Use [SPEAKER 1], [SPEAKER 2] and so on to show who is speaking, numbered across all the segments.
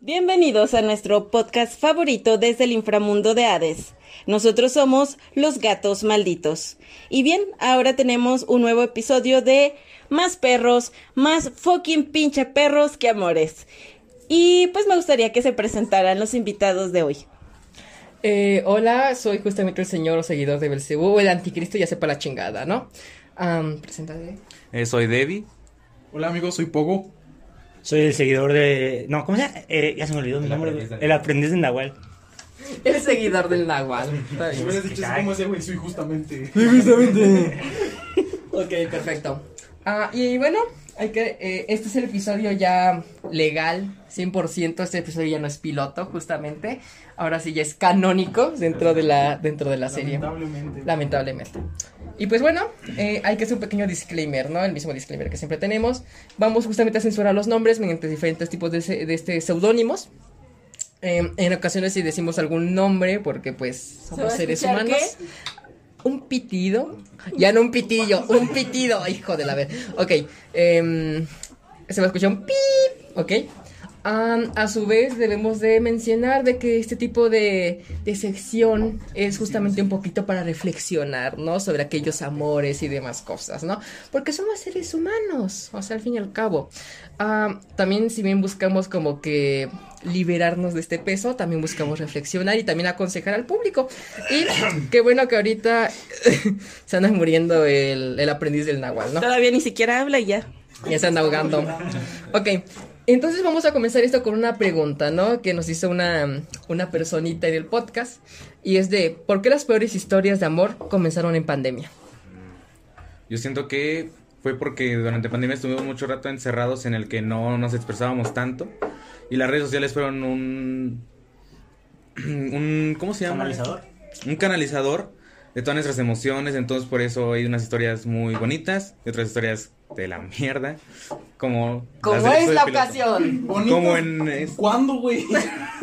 [SPEAKER 1] Bienvenidos a nuestro podcast favorito desde el inframundo de Hades. Nosotros somos los gatos malditos. Y bien, ahora tenemos un nuevo episodio de Más perros, más fucking pinche perros que amores. Y pues me gustaría que se presentaran los invitados de hoy.
[SPEAKER 2] Eh, hola, soy justamente el señor o seguidor de Belcebú, el anticristo, ya sepa la chingada, ¿no? Um, preséntate.
[SPEAKER 3] Eh, soy Debbie.
[SPEAKER 4] Hola amigos, soy Pogo.
[SPEAKER 5] Soy el seguidor de. No, ¿cómo se llama? Eh, ya se me olvidó mi
[SPEAKER 3] El
[SPEAKER 5] nombre.
[SPEAKER 3] aprendiz de
[SPEAKER 5] El aprendiz de Nahual.
[SPEAKER 2] El seguidor del Nahual.
[SPEAKER 4] Si hubieras dicho como ese güey, soy justamente.
[SPEAKER 2] Ok, perfecto. Ah, y bueno, hay que, eh, este es el episodio ya legal, 100%. Este episodio ya no es piloto, justamente. Ahora sí ya es canónico dentro de la, dentro de la serie.
[SPEAKER 4] Lamentablemente.
[SPEAKER 2] Lamentablemente. Y pues bueno, eh, hay que hacer un pequeño disclaimer, ¿no? El mismo disclaimer que siempre tenemos. Vamos justamente a censurar los nombres mediante diferentes tipos de, de este seudónimos. Eh, en ocasiones si decimos algún nombre, porque pues
[SPEAKER 1] ¿Se va
[SPEAKER 2] somos seres humanos. Un pitido. Ya no un pitillo, un pitido, hijo de la ver. Ok. em, se va a escuchar un pip. Ok. Am, a su vez debemos de mencionar de que este tipo de, de sección es justamente un poquito para reflexionar, ¿no? Sobre aquellos amores y demás cosas, ¿no? Porque somos seres humanos, o sea, al fin y al cabo. Am, también si bien buscamos como que liberarnos de este peso, también buscamos reflexionar y también aconsejar al público. Y qué bueno que ahorita se anda muriendo el, el aprendiz del náhuatl, ¿no?
[SPEAKER 1] Todavía ni siquiera habla y ya.
[SPEAKER 2] Ya se anda ahogando. Ok, entonces vamos a comenzar esto con una pregunta, ¿no? Que nos hizo una, una personita en el podcast. Y es de, ¿por qué las peores historias de amor comenzaron en pandemia?
[SPEAKER 3] Yo siento que fue porque durante pandemia estuvimos mucho rato encerrados en el que no nos expresábamos tanto. Y las redes sociales fueron un. un ¿Cómo se llama?
[SPEAKER 5] Canalizador.
[SPEAKER 3] Un canalizador de todas nuestras emociones. Entonces, por eso hay unas historias muy bonitas y otras historias de la mierda. Como. del episodio piloto.
[SPEAKER 4] Bonito.
[SPEAKER 3] Como en. es-
[SPEAKER 4] ¿Cuándo, güey?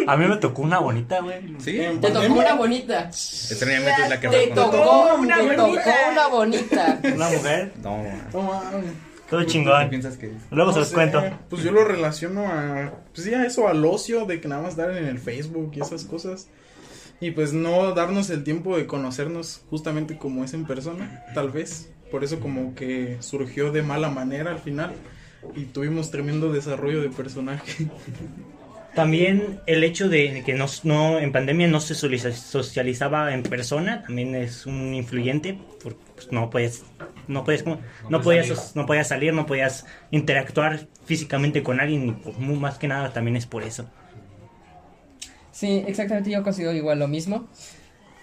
[SPEAKER 5] A mí me tocó una bonita, güey.
[SPEAKER 3] Sí,
[SPEAKER 2] Te tocó una bonita.
[SPEAKER 3] extrañamente es la que
[SPEAKER 2] Te tocó,
[SPEAKER 1] una
[SPEAKER 2] te tocó
[SPEAKER 1] bonita.
[SPEAKER 2] una bonita.
[SPEAKER 5] Una mujer.
[SPEAKER 3] No,
[SPEAKER 4] No mames.
[SPEAKER 5] Todo
[SPEAKER 3] ¿qué
[SPEAKER 5] chingón.
[SPEAKER 3] piensas que es?
[SPEAKER 5] Luego se
[SPEAKER 4] No
[SPEAKER 5] los
[SPEAKER 4] sé,
[SPEAKER 5] cuento.
[SPEAKER 4] Pues yo lo relaciono a. Pues sí, a eso, al ocio de que nada más dar en el Facebook y esas cosas. Y pues no darnos el tiempo de conocernos justamente como es en persona, tal vez. Por eso como que surgió de mala manera al final. Y tuvimos tremendo desarrollo de personaje.
[SPEAKER 5] También el hecho de que no, no en pandemia no se socializaba en persona también es un influyente porque pues, no puedes no puedes no,
[SPEAKER 3] puedes
[SPEAKER 5] podías
[SPEAKER 3] salir.
[SPEAKER 5] no podías salir no podías interactuar físicamente con alguien y pues, mu- más que nada también es por eso
[SPEAKER 2] Sí, exactamente, yo considero igual lo mismo.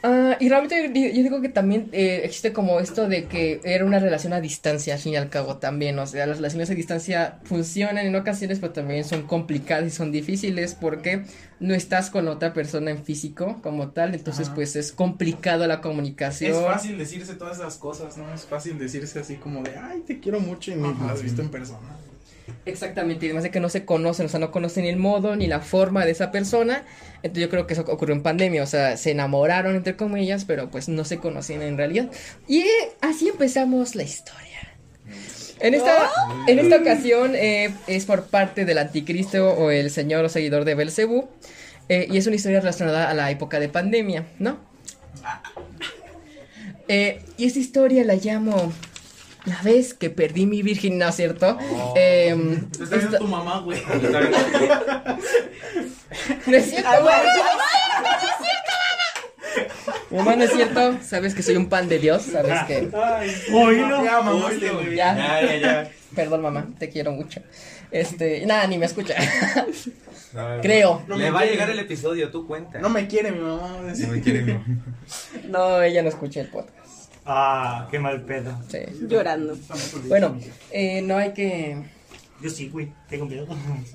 [SPEAKER 2] Ah, y realmente yo, yo digo que también eh, existe como esto de que era una relación a distancia, al fin y al cabo también, o sea, las relaciones a distancia funcionan en ocasiones, pero también son complicadas y son difíciles porque no estás con otra persona en físico como tal, entonces
[SPEAKER 4] Ajá.
[SPEAKER 2] pues es complicado la comunicación.
[SPEAKER 4] Es fácil decirse todas esas cosas, ¿no? Es fácil decirse así como de, ay, te quiero mucho y ni lo has visto en persona.
[SPEAKER 2] Exactamente, y además de que no se conocen, o sea, no conocen el modo ni la forma de esa persona. Entonces yo creo que eso ocurrió en pandemia, o sea, se enamoraron entre comillas, pero pues no se conocían en realidad. Y así empezamos la historia. En esta, en esta ocasión eh, es por parte del anticristo o el señor o seguidor de Belcebú. eh, y es una historia relacionada a la época de pandemia, ¿no? Eh, y esta historia la llamo La vez que perdí mi virginidad, ¿cierto? Em,
[SPEAKER 4] Te está viendo
[SPEAKER 2] esta-
[SPEAKER 4] tu mamá, güey.
[SPEAKER 2] No es cierto, güey. Mamá, no es cierto. Sabes que soy un pan de Dios. Sabes que.
[SPEAKER 5] Oílo.
[SPEAKER 4] Ya, mamaste, güey.
[SPEAKER 2] Ya.
[SPEAKER 3] ya, ya.
[SPEAKER 2] Perdón, mamá. Te quiero mucho. Este. Nada, ni me escucha. Creo.
[SPEAKER 4] No
[SPEAKER 3] Le
[SPEAKER 4] me
[SPEAKER 3] va a llegar el episodio, tú cuenta.
[SPEAKER 4] No me quiere mi mamá.
[SPEAKER 3] No me quiere, no.
[SPEAKER 2] No, ella no escucha el podcast.
[SPEAKER 5] Ah qué mal pedo
[SPEAKER 2] Sí.
[SPEAKER 1] Llorando.
[SPEAKER 2] Bueno, eh, no hay que.
[SPEAKER 5] yo sí güey tengo miedo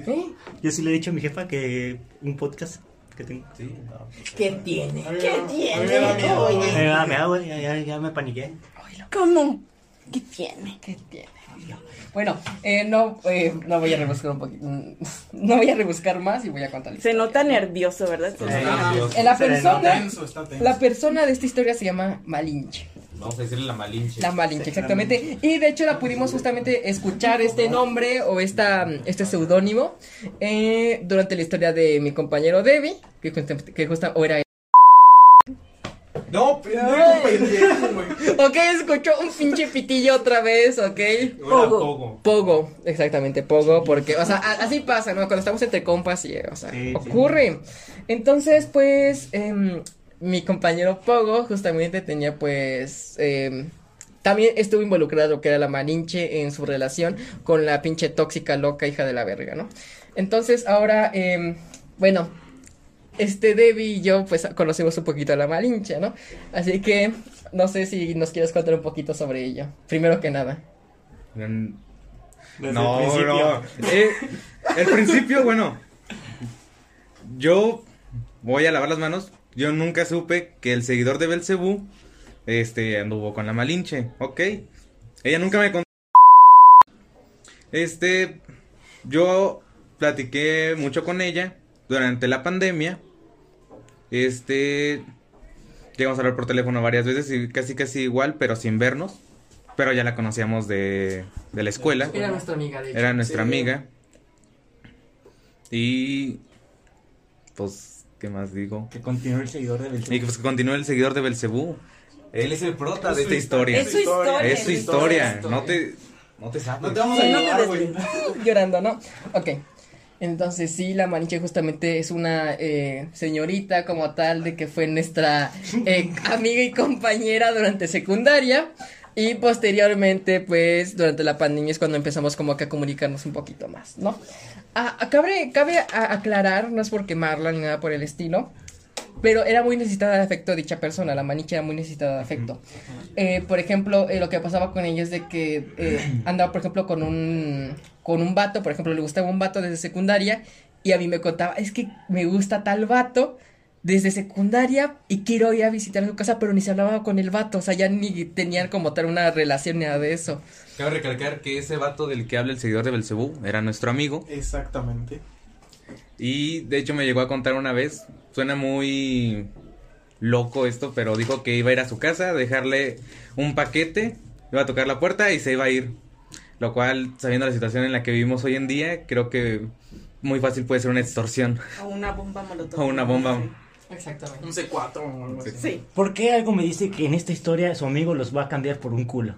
[SPEAKER 2] ¿Eh?
[SPEAKER 5] yo sí le he dicho a mi jefa que un podcast que tengo
[SPEAKER 3] Sí.
[SPEAKER 2] ¿Qué tiene? ¿Qué tiene?
[SPEAKER 4] me da miedo, güey.
[SPEAKER 5] me da me da, güey ya, ya, ya me paniqué
[SPEAKER 1] ¿Cómo? ¿Qué tiene?
[SPEAKER 2] ¿Qué tiene? Bueno, eh, no, eh, no voy a rebuscar un poquito. mm, No voy a rebuscar más y voy a contar
[SPEAKER 1] Se nota nervioso, ¿verdad? Se
[SPEAKER 5] Sí.
[SPEAKER 1] nota.
[SPEAKER 4] Ajá.
[SPEAKER 2] En la persona.
[SPEAKER 4] Tenso, está tenso.
[SPEAKER 2] La persona de esta historia se llama Malinche.
[SPEAKER 3] Vamos a decirle la malinche.
[SPEAKER 2] La Malinche, exactamente. Y de hecho la pudimos justamente escuchar este nombre o esta, este seudónimo eh, durante la historia de mi compañero Debbie, que, que justa- o era
[SPEAKER 4] No, pendejo, pendejo, güey.
[SPEAKER 2] Ok, escuchó un pinche pitillo otra vez, ok.
[SPEAKER 1] Pogo.
[SPEAKER 2] Pogo, exactamente, Pogo, porque, o sea, a- así pasa, ¿no? Cuando estamos entre compas y, o sea,
[SPEAKER 5] Sí, sí.
[SPEAKER 2] ocurre. Entonces, pues, em, mi compañero Pogo justamente tenía, pues, em, también estuvo involucrado, que era la Malinche, en su relación con la pinche tóxica loca hija de la verga, ¿no? Entonces, ahora, em, bueno, este Debbie y yo, pues, conocemos un poquito a la Malinche, ¿no? Así que, no sé si nos quieres contar un poquito sobre ello, primero que nada.
[SPEAKER 3] Mm,
[SPEAKER 5] Desde
[SPEAKER 3] no,
[SPEAKER 5] el
[SPEAKER 3] no. Eh, el principio, bueno. Yo voy a lavar las manos. Yo nunca supe que el seguidor de Belcebú este anduvo con la Malinche, ok. Ella nunca me contó. Este, yo platiqué mucho con ella durante la pandemia. Este, llegamos a hablar por teléfono varias veces y casi casi igual, pero sin vernos. Pero ya la conocíamos de, de la escuela.
[SPEAKER 2] Era nuestra amiga, de hecho.
[SPEAKER 3] Era nuestra
[SPEAKER 4] Sí.
[SPEAKER 3] amiga. Y pues, ¿qué más digo?
[SPEAKER 5] Que continúe el seguidor de Belcebú.
[SPEAKER 3] Y pues que continúe el seguidor de Belcebú. Él es el prota
[SPEAKER 4] Es
[SPEAKER 3] de
[SPEAKER 4] su
[SPEAKER 3] esta historia.
[SPEAKER 1] Es su historia.
[SPEAKER 3] Es su historia.
[SPEAKER 2] historia.
[SPEAKER 3] No te no te sabes.
[SPEAKER 4] No te vamos a ayudar, güey.
[SPEAKER 2] llorando, ¿no? Ok. Entonces sí, la Malinche justamente es una eh, señorita como tal de que fue nuestra eh, amiga y compañera durante secundaria y posteriormente pues durante la pandemia es cuando empezamos como que a comunicarnos un poquito más, ¿no? Ah, cabe cabe aclarar, no es por quemarla ni nada por el estilo, pero era muy necesitada de afecto dicha persona, la Malinche era muy necesitada de afecto. Eh, por ejemplo, eh, lo que pasaba con ella es de que eh, andaba, por ejemplo, con un, con un vato, por ejemplo, le gustaba un vato desde secundaria y a mí me contaba, es que me gusta tal vato desde secundaria y quiero ir a visitar su casa, pero ni se hablaba con el vato, o sea, ya ni tenían como tal una relación ni nada de eso.
[SPEAKER 3] Cabe recalcar que ese vato del que habla el seguidor de Belcebú era nuestro amigo.
[SPEAKER 4] Exactamente.
[SPEAKER 3] Y de hecho me llegó a contar una vez. Suena muy loco esto, pero dijo que iba a ir a su casa, a dejarle un paquete, iba a tocar la puerta y se iba a ir. Lo cual, sabiendo la situación en la que vivimos hoy en día, creo que muy fácil puede ser una extorsión
[SPEAKER 1] O una bomba molotov.
[SPEAKER 3] o una bomba.
[SPEAKER 2] Exactamente.
[SPEAKER 4] Un C4 o algo así.
[SPEAKER 1] Sí.
[SPEAKER 5] ¿Por qué algo me dice que en esta historia su amigo los va a cambiar por un culo?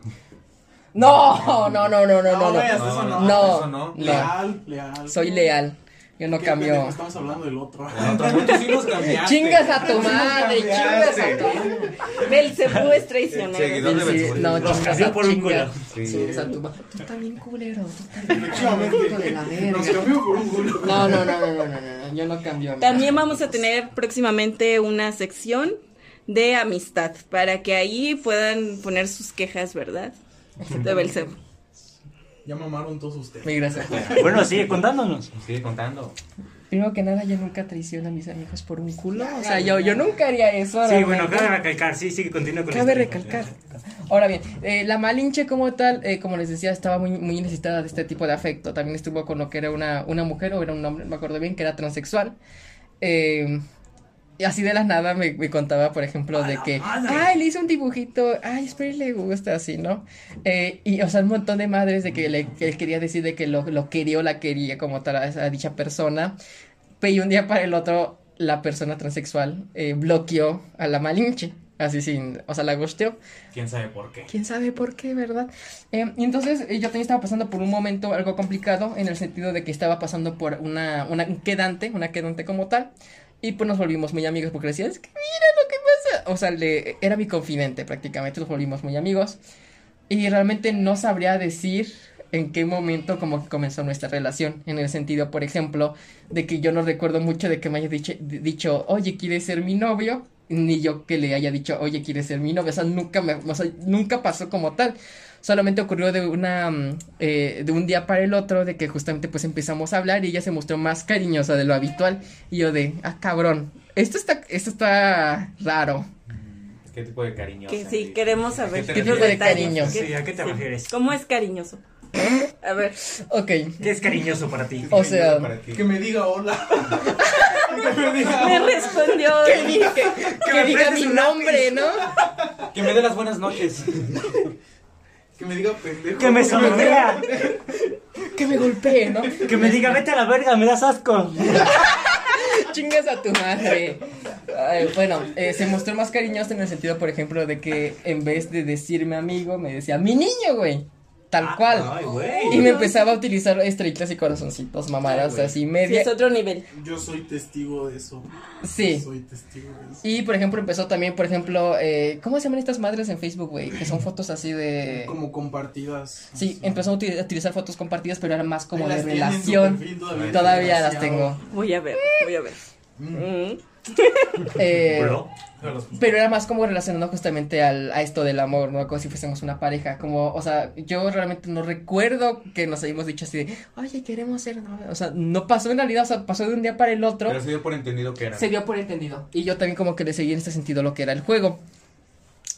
[SPEAKER 2] No, no, no, no, no, no, no.
[SPEAKER 4] no.
[SPEAKER 2] No,
[SPEAKER 3] eso no.
[SPEAKER 2] no.
[SPEAKER 4] Leal, leal.
[SPEAKER 2] Soy leal. Yo no
[SPEAKER 4] ¿Qué
[SPEAKER 2] cambio.
[SPEAKER 4] pendejo? Estamos hablando del otro.
[SPEAKER 3] Nosotros sí nos cambiaste.
[SPEAKER 2] Chingas a tu madre, chingas a tu
[SPEAKER 1] Belcebú es traicionero.
[SPEAKER 3] Seguidor de
[SPEAKER 2] Sí,
[SPEAKER 3] Belcebú.
[SPEAKER 2] no, chingas
[SPEAKER 5] cambió
[SPEAKER 2] a
[SPEAKER 5] por un
[SPEAKER 2] chingas.
[SPEAKER 5] culo.
[SPEAKER 3] Sí.
[SPEAKER 2] Chingas a tu madre. Tú también culero, tú también hijo de la verga.
[SPEAKER 4] Nos cambió por un culo.
[SPEAKER 2] No, no, no, no, no, no, no, no, yo no cambio. amiga.
[SPEAKER 1] También vamos a tener próximamente una sección de amistad para que ahí puedan poner sus quejas, ¿verdad? De Belcebú.
[SPEAKER 4] Ya mamaron todos ustedes.
[SPEAKER 2] Muy gracias.
[SPEAKER 5] Bueno, sigue contándonos.
[SPEAKER 3] Sigue contando.
[SPEAKER 2] Primero que nada, yo nunca traiciono a mis amigos por un culo. O sea, yo, yo nunca haría eso.
[SPEAKER 5] Sí, bueno, cabe recalcar, sí, sigue, continúa con la
[SPEAKER 2] Cabe recalcar. Ahora bien, eh, la Malinche como tal, eh, como les decía, estaba muy, muy necesitada de este tipo de afecto. También estuvo con lo que era una, una mujer o era un hombre, no me acuerdo bien, que era transexual. Eh, así de la nada me, me contaba, por ejemplo, de que, ay, le hice un dibujito, ay, espero y le gusta, así, ¿no? Eh, y, o sea, un montón de madres de que le que quería decir de que lo, lo quería o la quería como tal a, dicha persona. Pero y un día para el otro, la persona transexual eh, bloqueó a la Malinche. Así sin, o sea, la gusteó.
[SPEAKER 3] ¿Quién sabe por qué?
[SPEAKER 2] ¿Quién sabe por qué, verdad? Eh, y entonces yo también estaba pasando por un momento algo complicado en el sentido de que estaba pasando por una, una quedante, una quedante como tal. Y pues nos volvimos muy amigos porque le decía, es que mira lo que pasa. O sea, le, era mi confidente prácticamente, nos volvimos muy amigos. Y realmente no sabría decir en qué momento como que comenzó nuestra relación. En el sentido, por ejemplo, de que yo no recuerdo mucho de que me haya dicho, dicho oye, ¿quieres ser mi novio? Ni yo que le haya dicho, oye, ¿quieres ser mi novio? O sea, nunca, me, o sea, nunca pasó como tal. Solamente ocurrió de una mm, eh, de un día para el otro de que justamente pues empezamos a hablar y ella se mostró más cariñosa de lo habitual y yo de ah cabrón esto está esto está raro
[SPEAKER 3] ¿Qué tipo de cariño?
[SPEAKER 1] Que sí, queremos saber.
[SPEAKER 3] ¿Qué
[SPEAKER 2] tipo
[SPEAKER 1] sus
[SPEAKER 2] de cariño?
[SPEAKER 1] ¿Qué-
[SPEAKER 5] Sí, ¿a qué te refieres?
[SPEAKER 1] ¿Cómo es cariñoso? A ver.
[SPEAKER 2] ok
[SPEAKER 5] ¿Qué es cariñoso para ti?
[SPEAKER 2] o sea
[SPEAKER 4] Que me diga hola. que me diga
[SPEAKER 1] Me respondió.
[SPEAKER 2] que diga, que, que diga mi nombre no
[SPEAKER 3] Que me dé las buenas noches.
[SPEAKER 4] Que me diga pendejo.
[SPEAKER 5] Que me sonría.
[SPEAKER 2] Que me golpee, ¿no?
[SPEAKER 5] Que me diga, vete a la verga, me das asco.
[SPEAKER 2] Chingas a tu madre. Ay, bueno, eh, se mostró más cariñoso en el sentido, por ejemplo, de que en vez de decirme amigo, me decía mi niño, güey. Tal cual.
[SPEAKER 5] Ay, güey.
[SPEAKER 2] Y me empezaba a utilizar estrellitas y corazoncitos, mamadas, así
[SPEAKER 1] Sí,
[SPEAKER 2] media.
[SPEAKER 1] es otro nivel.
[SPEAKER 4] Yo soy testigo de eso.
[SPEAKER 2] Sí.
[SPEAKER 4] Soy testigo de eso.
[SPEAKER 2] Y por ejemplo empezó también, por ejemplo, eh, ¿cómo se llaman estas madres en Facebook, güey? Que son fotos así de...
[SPEAKER 4] Como compartidas.
[SPEAKER 2] Sí, empezó a uti- a utilizar fotos compartidas, pero era más como de relación.
[SPEAKER 4] perfil todavía.
[SPEAKER 2] Todavía las tengo.
[SPEAKER 1] Voy a ver, voy a ver.
[SPEAKER 4] Mm.
[SPEAKER 1] Mm.
[SPEAKER 2] Eh, pero era más como relacionado justamente al, a esto del amor, ¿no? Como si fuésemos una pareja. Como, o sea, yo realmente no recuerdo que nos hayamos dicho así de, oye, queremos ser novios. O sea, no pasó en realidad, o sea, pasó de un día para el otro.
[SPEAKER 3] Pero se dio por entendido que era.
[SPEAKER 2] Se dio por entendido. Y yo también como que le seguí en este sentido lo que era el juego.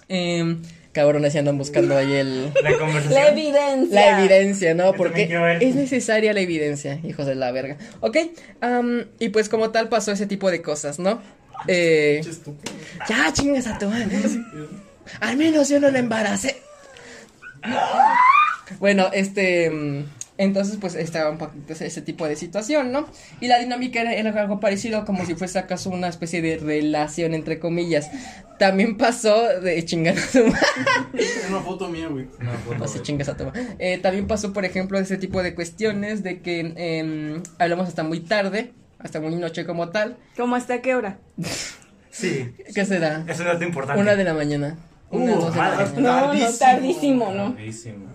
[SPEAKER 2] Eh, cabrones, ya andan buscando ahí el...
[SPEAKER 5] La conversación.
[SPEAKER 1] La evidencia.
[SPEAKER 2] La evidencia, ¿no?
[SPEAKER 5] Yo
[SPEAKER 2] Porque es necesaria la evidencia, hijos de la verga. Ok, y pues como tal pasó ese tipo de cosas, ¿no? Eh, ya, chingas a tu madre. Al menos yo no la embaracé. Bueno, este. Entonces, pues estaba un poquito ese, tipo de situación, ¿no? Y la dinámica era, era algo parecido, como si fuese acaso una especie de relación, entre comillas. También pasó de chingar a tu
[SPEAKER 4] una foto mía, güey.
[SPEAKER 3] Una foto,
[SPEAKER 2] chingas a tu madre. Eh, también pasó, por ejemplo, ese tipo de cuestiones de que em, hablamos hasta muy tarde, hasta muy noche como tal.
[SPEAKER 1] ¿Cómo hasta qué hora?
[SPEAKER 5] Sí.
[SPEAKER 2] ¿Qué será?
[SPEAKER 5] Es un dato importante.
[SPEAKER 2] Una de la mañana. Una,
[SPEAKER 5] Uh,
[SPEAKER 2] la
[SPEAKER 5] madre.
[SPEAKER 2] mañana.
[SPEAKER 1] No, no, tardísimo, ¿no?
[SPEAKER 3] Buenísimo.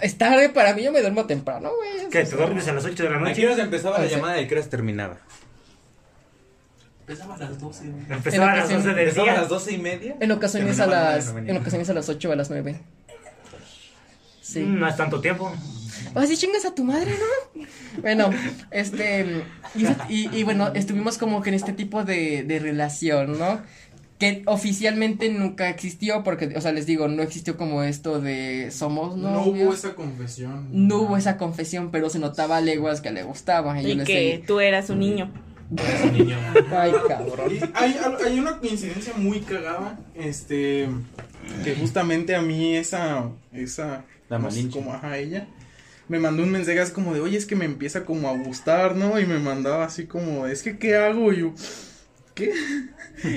[SPEAKER 2] Es tarde para mí, yo me duermo temprano, güey.
[SPEAKER 5] ¿Qué? ¿Te duermes a las 8 de la
[SPEAKER 3] ¿A qué
[SPEAKER 5] noche?
[SPEAKER 3] horas empezaba
[SPEAKER 2] Ah,
[SPEAKER 3] la llamada y qué horas terminaba?
[SPEAKER 4] Empezaba a las 12. güey.
[SPEAKER 5] Empezaba a las
[SPEAKER 2] En
[SPEAKER 5] 11 del
[SPEAKER 3] ¿Empezaba a las doce y media?
[SPEAKER 2] En ocasiones a las, en ocasiones a las 8 o a las 9. Sí.
[SPEAKER 5] No es tanto tiempo.
[SPEAKER 2] Así chingas a tu madre, ¿no? Bueno, este, y, y- y bueno, estuvimos como que en este tipo de, de relación, ¿no? Que oficialmente nunca existió, porque, o sea, les digo, no existió como esto de somos
[SPEAKER 4] No
[SPEAKER 2] novios.
[SPEAKER 4] hubo esa confesión.
[SPEAKER 2] No hubo esa confesión, pero se notaba a leguas que le gustaba. Y,
[SPEAKER 1] Y que
[SPEAKER 2] decía,
[SPEAKER 1] tú eras un niño.
[SPEAKER 4] Ese niño.
[SPEAKER 2] ay, cabrón.
[SPEAKER 4] Y hay, hay una coincidencia muy cagada, este, que justamente a mí esa, esa,
[SPEAKER 3] La
[SPEAKER 4] no sé cómo, ajá, ella, me mandó un mensaje así como de, oye, es que me empieza como a gustar, ¿no? Y me mandaba así como, es que, ¿qué hago? Y yo, ¿qué?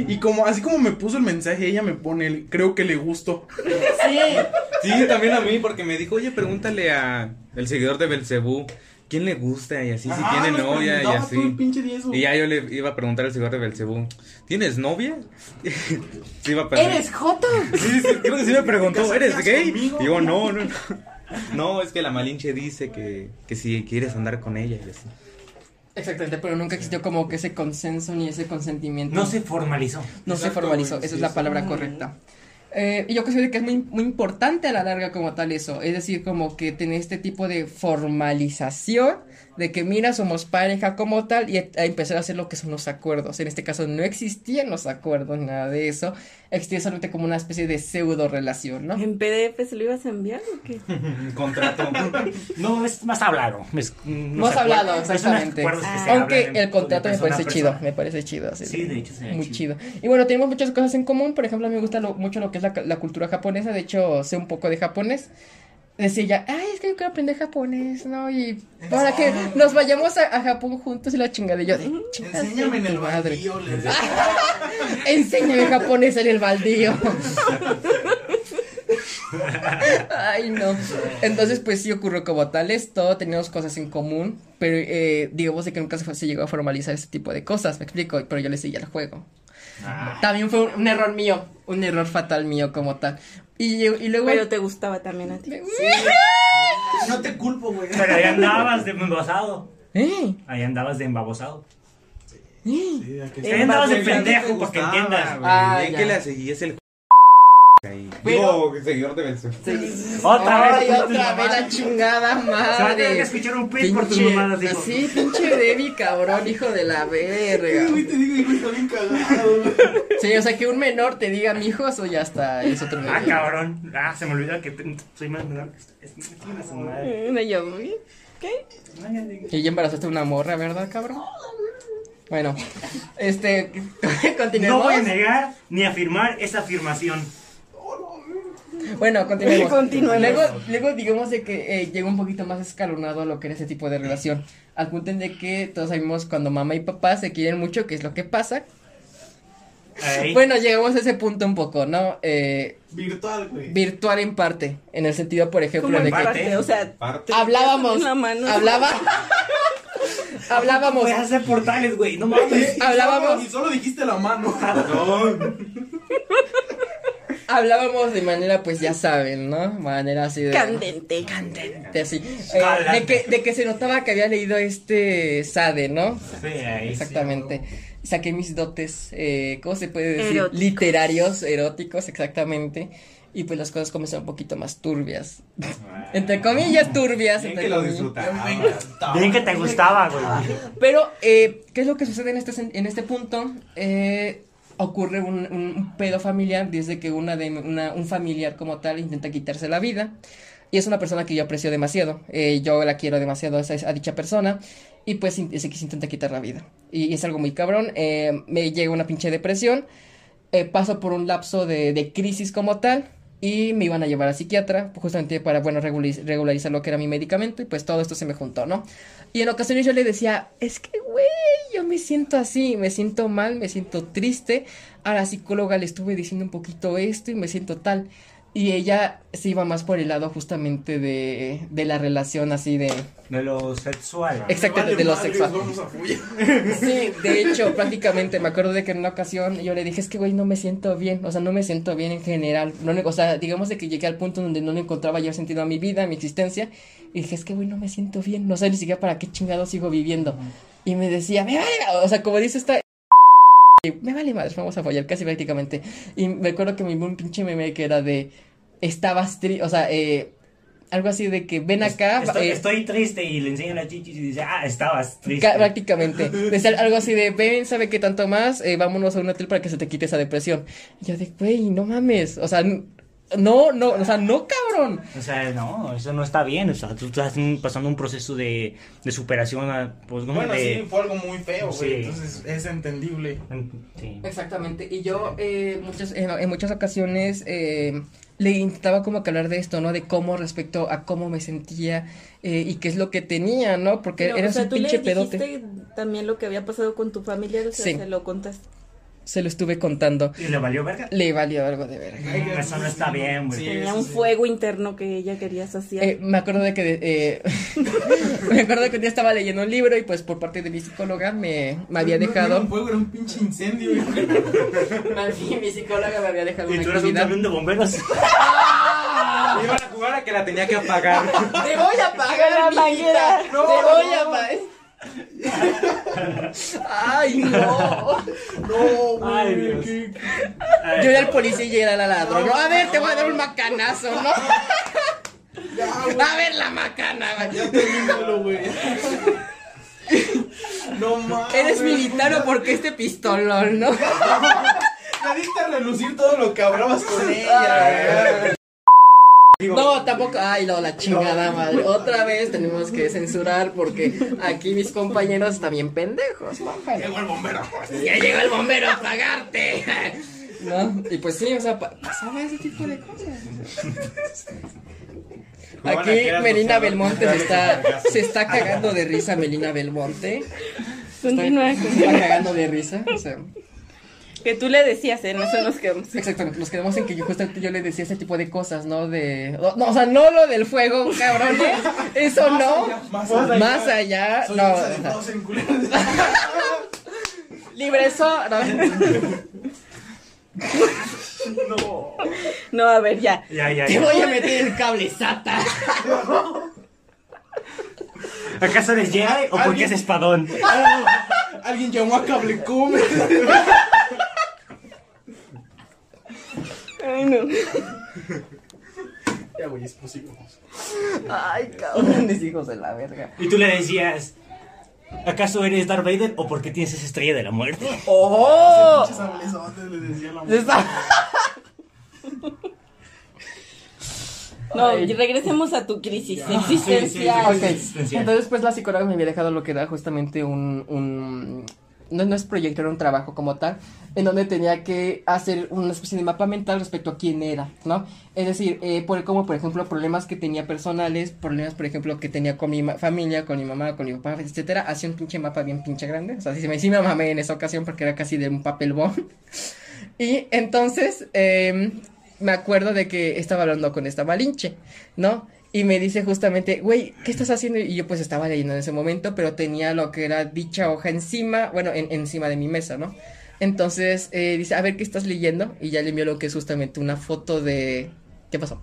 [SPEAKER 4] Y como, así como me puso el mensaje, ella me pone, el, creo que le gustó.
[SPEAKER 1] Sí.
[SPEAKER 3] Sí, también a mí, porque me dijo, oye, pregúntale a el seguidor de Belcebú, ¿quién le gusta? Y así, si tiene novia y así. Y ya yo le iba a preguntar al seguidor de Belcebú, ¿tienes novia? sí, iba a preguntar.
[SPEAKER 2] ¿Eres Joto?
[SPEAKER 3] Sí, sí, creo que sí me preguntó,
[SPEAKER 4] ¿Te
[SPEAKER 3] ¿eres gay?
[SPEAKER 4] conmigo?
[SPEAKER 3] Y yo, no, no, no. No, es que la Malinche dice que, que si quieres andar con ella y así.
[SPEAKER 2] Exactamente, pero nunca existió como que ese consenso ni ese consentimiento.
[SPEAKER 5] No se formalizó.
[SPEAKER 2] No se formalizó, esa
[SPEAKER 4] sí,
[SPEAKER 2] es la
[SPEAKER 4] sí.
[SPEAKER 2] palabra correcta. Eh, y yo considero que es muy, muy importante a la larga como tal eso, es decir, como que tener este tipo de formalización de que mira, somos pareja como tal y a, a empezar a hacer lo que son los acuerdos. En este caso no existían los acuerdos, nada de eso, existía solamente como una especie de pseudo relación, ¿no?
[SPEAKER 1] ¿En PDF se lo ibas a enviar o qué?
[SPEAKER 3] Contrato.
[SPEAKER 5] No, es más hablado. Es,
[SPEAKER 2] Más hablado, exactamente.
[SPEAKER 1] Ah.
[SPEAKER 2] Aunque el contrato me parece chido, me parece chido. así
[SPEAKER 5] Sí, de hecho, sería
[SPEAKER 2] Muy
[SPEAKER 5] chido.
[SPEAKER 2] chido. Y bueno, tenemos muchas cosas en común. Por ejemplo, a mí me gusta lo- mucho lo que es la, la cultura japonesa. De hecho, sé un poco de japonés. Decía ella, ay, es que yo quiero aprender japonés, ¿no? Y para que nos vayamos a, a Japón juntos y la chingada. Y yo, de, "Chingas
[SPEAKER 4] Enséñame en el
[SPEAKER 2] madre".
[SPEAKER 4] baldío, les.
[SPEAKER 2] Enséñame japonés en el baldío. Ay, no. Entonces, pues sí ocurrió como tal esto, teníamos cosas en común, pero eh, digamos de que nunca se, fue- se llegó a formalizar ese tipo de cosas, me explico, pero yo le seguía el juego.
[SPEAKER 5] Ah.
[SPEAKER 2] También fue un, un error mío, un error fatal mío como tal. Y, y luego...
[SPEAKER 1] Pero te gustaba también a ti.
[SPEAKER 4] No te culpo, güey.
[SPEAKER 5] Pero ahí andabas de embabosado.
[SPEAKER 2] ¿Eh?
[SPEAKER 5] Ahí andabas de embabosado.
[SPEAKER 4] Sí, ¿a que sí?
[SPEAKER 5] Ahí andabas de pendejo, porque entiendas.
[SPEAKER 2] Ah,
[SPEAKER 3] que la seguías el ahí.
[SPEAKER 2] Pero-
[SPEAKER 3] Digo, seguidor de Belcebú.
[SPEAKER 5] Otra
[SPEAKER 2] Ay,
[SPEAKER 5] vez.
[SPEAKER 2] otra vez la chingada
[SPEAKER 5] Se va a tener que
[SPEAKER 2] madre.
[SPEAKER 5] escuchar un pit por tus mamadas, digo.
[SPEAKER 2] Sí, pinche Debbie, cabrón, hijo de la verga.
[SPEAKER 4] Güey, te digo, hijo, está bien cagado.
[SPEAKER 2] Sí, o sea, que un menor te diga mi hijo, eso ya está, es otro
[SPEAKER 5] Ah, cabrón. Ah, se me olvidó que soy más menor. Una madre.
[SPEAKER 1] Mm, yo, ¿qué?
[SPEAKER 2] Y ya embarazaste una morra, ¿verdad, cabrón? Bueno, este, continuemos.
[SPEAKER 5] No voy a negar ni afirmar esa afirmación.
[SPEAKER 2] Bueno, continuemos.
[SPEAKER 1] Continuemos.
[SPEAKER 2] Luego, luego digamos de que eh, llegó un poquito más escalonado a lo que era ese tipo de relación. Al punto en de que todos sabemos cuando mamá y papá se quieren mucho, qué es lo que pasa.
[SPEAKER 5] Ahí.
[SPEAKER 2] Bueno, llegamos a ese punto un poco, ¿no? Eh,
[SPEAKER 4] Virtual, güey.
[SPEAKER 2] virtual en parte. En el sentido, por ejemplo, de
[SPEAKER 1] en
[SPEAKER 2] que
[SPEAKER 1] parte, o sea,
[SPEAKER 3] Parte.
[SPEAKER 2] hablábamos.
[SPEAKER 1] en la mano.
[SPEAKER 2] Hablaba. hablábamos.
[SPEAKER 5] Hacer portales, güey, no mames.
[SPEAKER 2] Hablábamos.
[SPEAKER 4] Y solo dijiste la mano.
[SPEAKER 2] Hablábamos de manera, pues ya saben, ¿no? Manera así de.
[SPEAKER 1] candente.
[SPEAKER 2] de así. Eh, de, que, de que se notaba que había leído este Sade, ¿no?
[SPEAKER 5] Sí, ahí sí.
[SPEAKER 2] Exactamente. Saqué mis dotes, eh, ¿cómo se puede decir?
[SPEAKER 1] Eróticos.
[SPEAKER 2] Literarios, eróticos, exactamente. Y pues las cosas comenzaron un poquito más turbias. Entre comillas, turbias.
[SPEAKER 3] Bien
[SPEAKER 2] entre
[SPEAKER 3] que lo disfrutaba.
[SPEAKER 5] Bien que te gustaba, güey.
[SPEAKER 2] Pero, eh, ¿qué es lo que sucede en este, en este punto? Eh, ocurre un, pedo familiar desde que una de, una- un familiar como tal intenta quitarse la vida. Y es una persona que yo aprecio demasiado. Eh, yo la quiero demasiado a, dicha persona. Y pues se, que se intenta quitar la vida. Y, es algo muy cabrón. eh, me llega una pinche depresión. eh, paso por un lapso de, de crisis como tal. Y me iban a llevar a psiquiatra, justamente para, bueno, regulariz- regularizar lo que era mi medicamento. Y pues todo esto se me juntó, ¿no? Y en ocasiones yo le decía, es que, güey, yo me siento así, me siento mal, me siento triste. A la psicóloga le estuve diciendo un poquito esto y me siento tal. Y ella se iba más por el lado justamente de, de la relación así de...
[SPEAKER 5] De lo sexual.
[SPEAKER 2] Exactamente, de lo
[SPEAKER 4] Madres,
[SPEAKER 2] sexual.
[SPEAKER 4] Vamos a follar.
[SPEAKER 2] Sí, de hecho, prácticamente me acuerdo de que en una ocasión yo le dije, es que güey, no me siento bien, o sea, no me siento bien en general, no, o sea, digamos de que llegué al punto donde no le encontraba yo sentido a mi vida, a mi existencia, y dije, es que güey, no me siento bien, no sé ni siquiera para qué chingado sigo viviendo. Y me decía, me vale, o sea, como dice esta... Me vale madre, vamos a fallar casi prácticamente. Y me acuerdo que me vi un pinche meme que era de, estabas triste, o sea, eh, algo así de que ven acá...
[SPEAKER 5] Estoy,
[SPEAKER 2] eh,
[SPEAKER 5] estoy triste y le enseñan las chichis y dice, ah, estabas triste.
[SPEAKER 2] Ca- prácticamente. Decía algo así de, ven, sabe qué tanto más, eh, vámonos a un hotel para que se te quite esa depresión. Y yo de, güey, no mames, o sea, n- no, no, o sea, no cabrón.
[SPEAKER 5] O sea, no, eso no está bien. O sea, tú estás pasando un proceso de, de superación. a- Pues, no,
[SPEAKER 4] Bueno,
[SPEAKER 5] de-
[SPEAKER 4] sí, fue algo muy feo, güey.
[SPEAKER 5] Sí.
[SPEAKER 4] Entonces es entendible.
[SPEAKER 5] Sí.
[SPEAKER 2] Exactamente, y yo eh, muchas, en, en muchas ocasiones eh, le intentaba como que hablar de esto, ¿no? De cómo respecto a cómo me sentía eh, y qué es lo que tenía, ¿no? Porque
[SPEAKER 1] Pero, o sea,
[SPEAKER 2] un
[SPEAKER 1] tú
[SPEAKER 2] pinche
[SPEAKER 1] le
[SPEAKER 2] pedote.
[SPEAKER 1] también lo que había pasado con tu familia, o sea,
[SPEAKER 2] Sí.
[SPEAKER 1] se lo contaste.
[SPEAKER 2] Se lo estuve contando.
[SPEAKER 5] ¿Y le valió verga?
[SPEAKER 2] Le valió algo de verga.
[SPEAKER 5] Eso no está bien, güey.
[SPEAKER 4] Sí,
[SPEAKER 1] Tenía un
[SPEAKER 4] sí.
[SPEAKER 1] fuego interno que ella quería saciar.
[SPEAKER 2] Eh, me acuerdo de que eh, me acuerdo de que un día estaba leyendo un libro y pues por parte de mi psicóloga me, me había
[SPEAKER 4] No, no era
[SPEAKER 2] dejado
[SPEAKER 4] un fuego, era un pinche incendio, güey.
[SPEAKER 2] mi, mi psicóloga me había dejado
[SPEAKER 5] Y
[SPEAKER 2] una
[SPEAKER 5] tú eres un
[SPEAKER 2] actividad.
[SPEAKER 5] camión de bomberos.
[SPEAKER 3] Iban a jugar a que la tenía que apagar.
[SPEAKER 2] Te voy a pagar
[SPEAKER 1] La.
[SPEAKER 2] Te
[SPEAKER 4] No,
[SPEAKER 2] voy a
[SPEAKER 4] no.
[SPEAKER 2] Ay, no.
[SPEAKER 4] No, güey. Qué-
[SPEAKER 2] Yo era el policía y era la ladrón. No, a ver, te voy a dar un macanazo, ¿no?
[SPEAKER 4] Ya.
[SPEAKER 2] A ver la macana. güey.
[SPEAKER 4] Ya termínalo, güey. No mames.
[SPEAKER 2] Eres militar o porque este pistolón, ¿no?
[SPEAKER 4] Ya diste a relucir todo lo que hablabas con ella, güey.
[SPEAKER 2] No, tampoco. Ay, no, la chingada madre. Otra vez tenemos que censurar porque aquí mis compañeros están bien pendejos. ¿no?
[SPEAKER 4] Llegó el bombero.
[SPEAKER 2] Ya llegó el bombero a pagarte. ¿No? Y pues sí, o sea, pa- pasaba ese tipo de cosas. Aquí Melina. Belmonte se está, se está cagando de risa, Melina Belmonte.
[SPEAKER 1] Continúa,
[SPEAKER 2] se está cagando de risa. O sea,
[SPEAKER 1] Que tú le decías, en eso nos quedamos.
[SPEAKER 2] exactamente, nos quedamos en que yo justamente yo le decía ese tipo de cosas, ¿no? De. No, o sea, no lo del fuego, cabrones. Eso no.
[SPEAKER 4] Más allá.
[SPEAKER 2] Más allá.
[SPEAKER 4] Soy
[SPEAKER 2] No.
[SPEAKER 4] hija de todos en culeros.
[SPEAKER 2] Libre eso. No.
[SPEAKER 1] No, a ver, ya.
[SPEAKER 5] Ya, ya,
[SPEAKER 2] Te
[SPEAKER 5] ya.
[SPEAKER 2] voy a meter el cable SATA.
[SPEAKER 5] ¿Acaso eres Jedi o porque es espadón?
[SPEAKER 4] Alguien llamó a Cablecom.
[SPEAKER 1] Ay, no.
[SPEAKER 4] Ya, güey, es posible.
[SPEAKER 2] Ay, cabrones, hijos de la verga.
[SPEAKER 5] Y tú le decías, ¿acaso eres Darth Vader o porque tienes esa estrella de la muerte?
[SPEAKER 2] ¡Oh!
[SPEAKER 4] Pinches sablesotes, le decía la
[SPEAKER 2] Está-
[SPEAKER 1] No,
[SPEAKER 2] Ay.
[SPEAKER 1] y regresemos a tu crisis
[SPEAKER 5] sí,
[SPEAKER 1] existencial.
[SPEAKER 5] sí,
[SPEAKER 2] Ok,
[SPEAKER 5] Existencial.
[SPEAKER 2] entonces pues la psicóloga me había dejado lo que era justamente un, un no, no es proyecto, era un trabajo como tal, en donde tenía que hacer una especie de mapa mental respecto a quién era, ¿no? Es decir, eh, por, como por ejemplo problemas que tenía personales, problemas por ejemplo que tenía con mi familia, con mi mamá, con mi papá, etcétera, hacía un pinche mapa bien pinche grande, o sea, sí, me, sí me mamé en esa ocasión porque era casi de un papel bond. Y entonces eh, me acuerdo de que estaba hablando con esta Malinche, ¿no? Y me dice justamente, güey, ¿qué estás haciendo? Y yo pues estaba leyendo en ese momento, pero tenía lo que era dicha hoja encima, bueno, en- encima de mi mesa, ¿no? Entonces eh, dice, a ver, ¿qué estás leyendo? Y ya le envió lo que es justamente una foto de... ¿Qué pasó?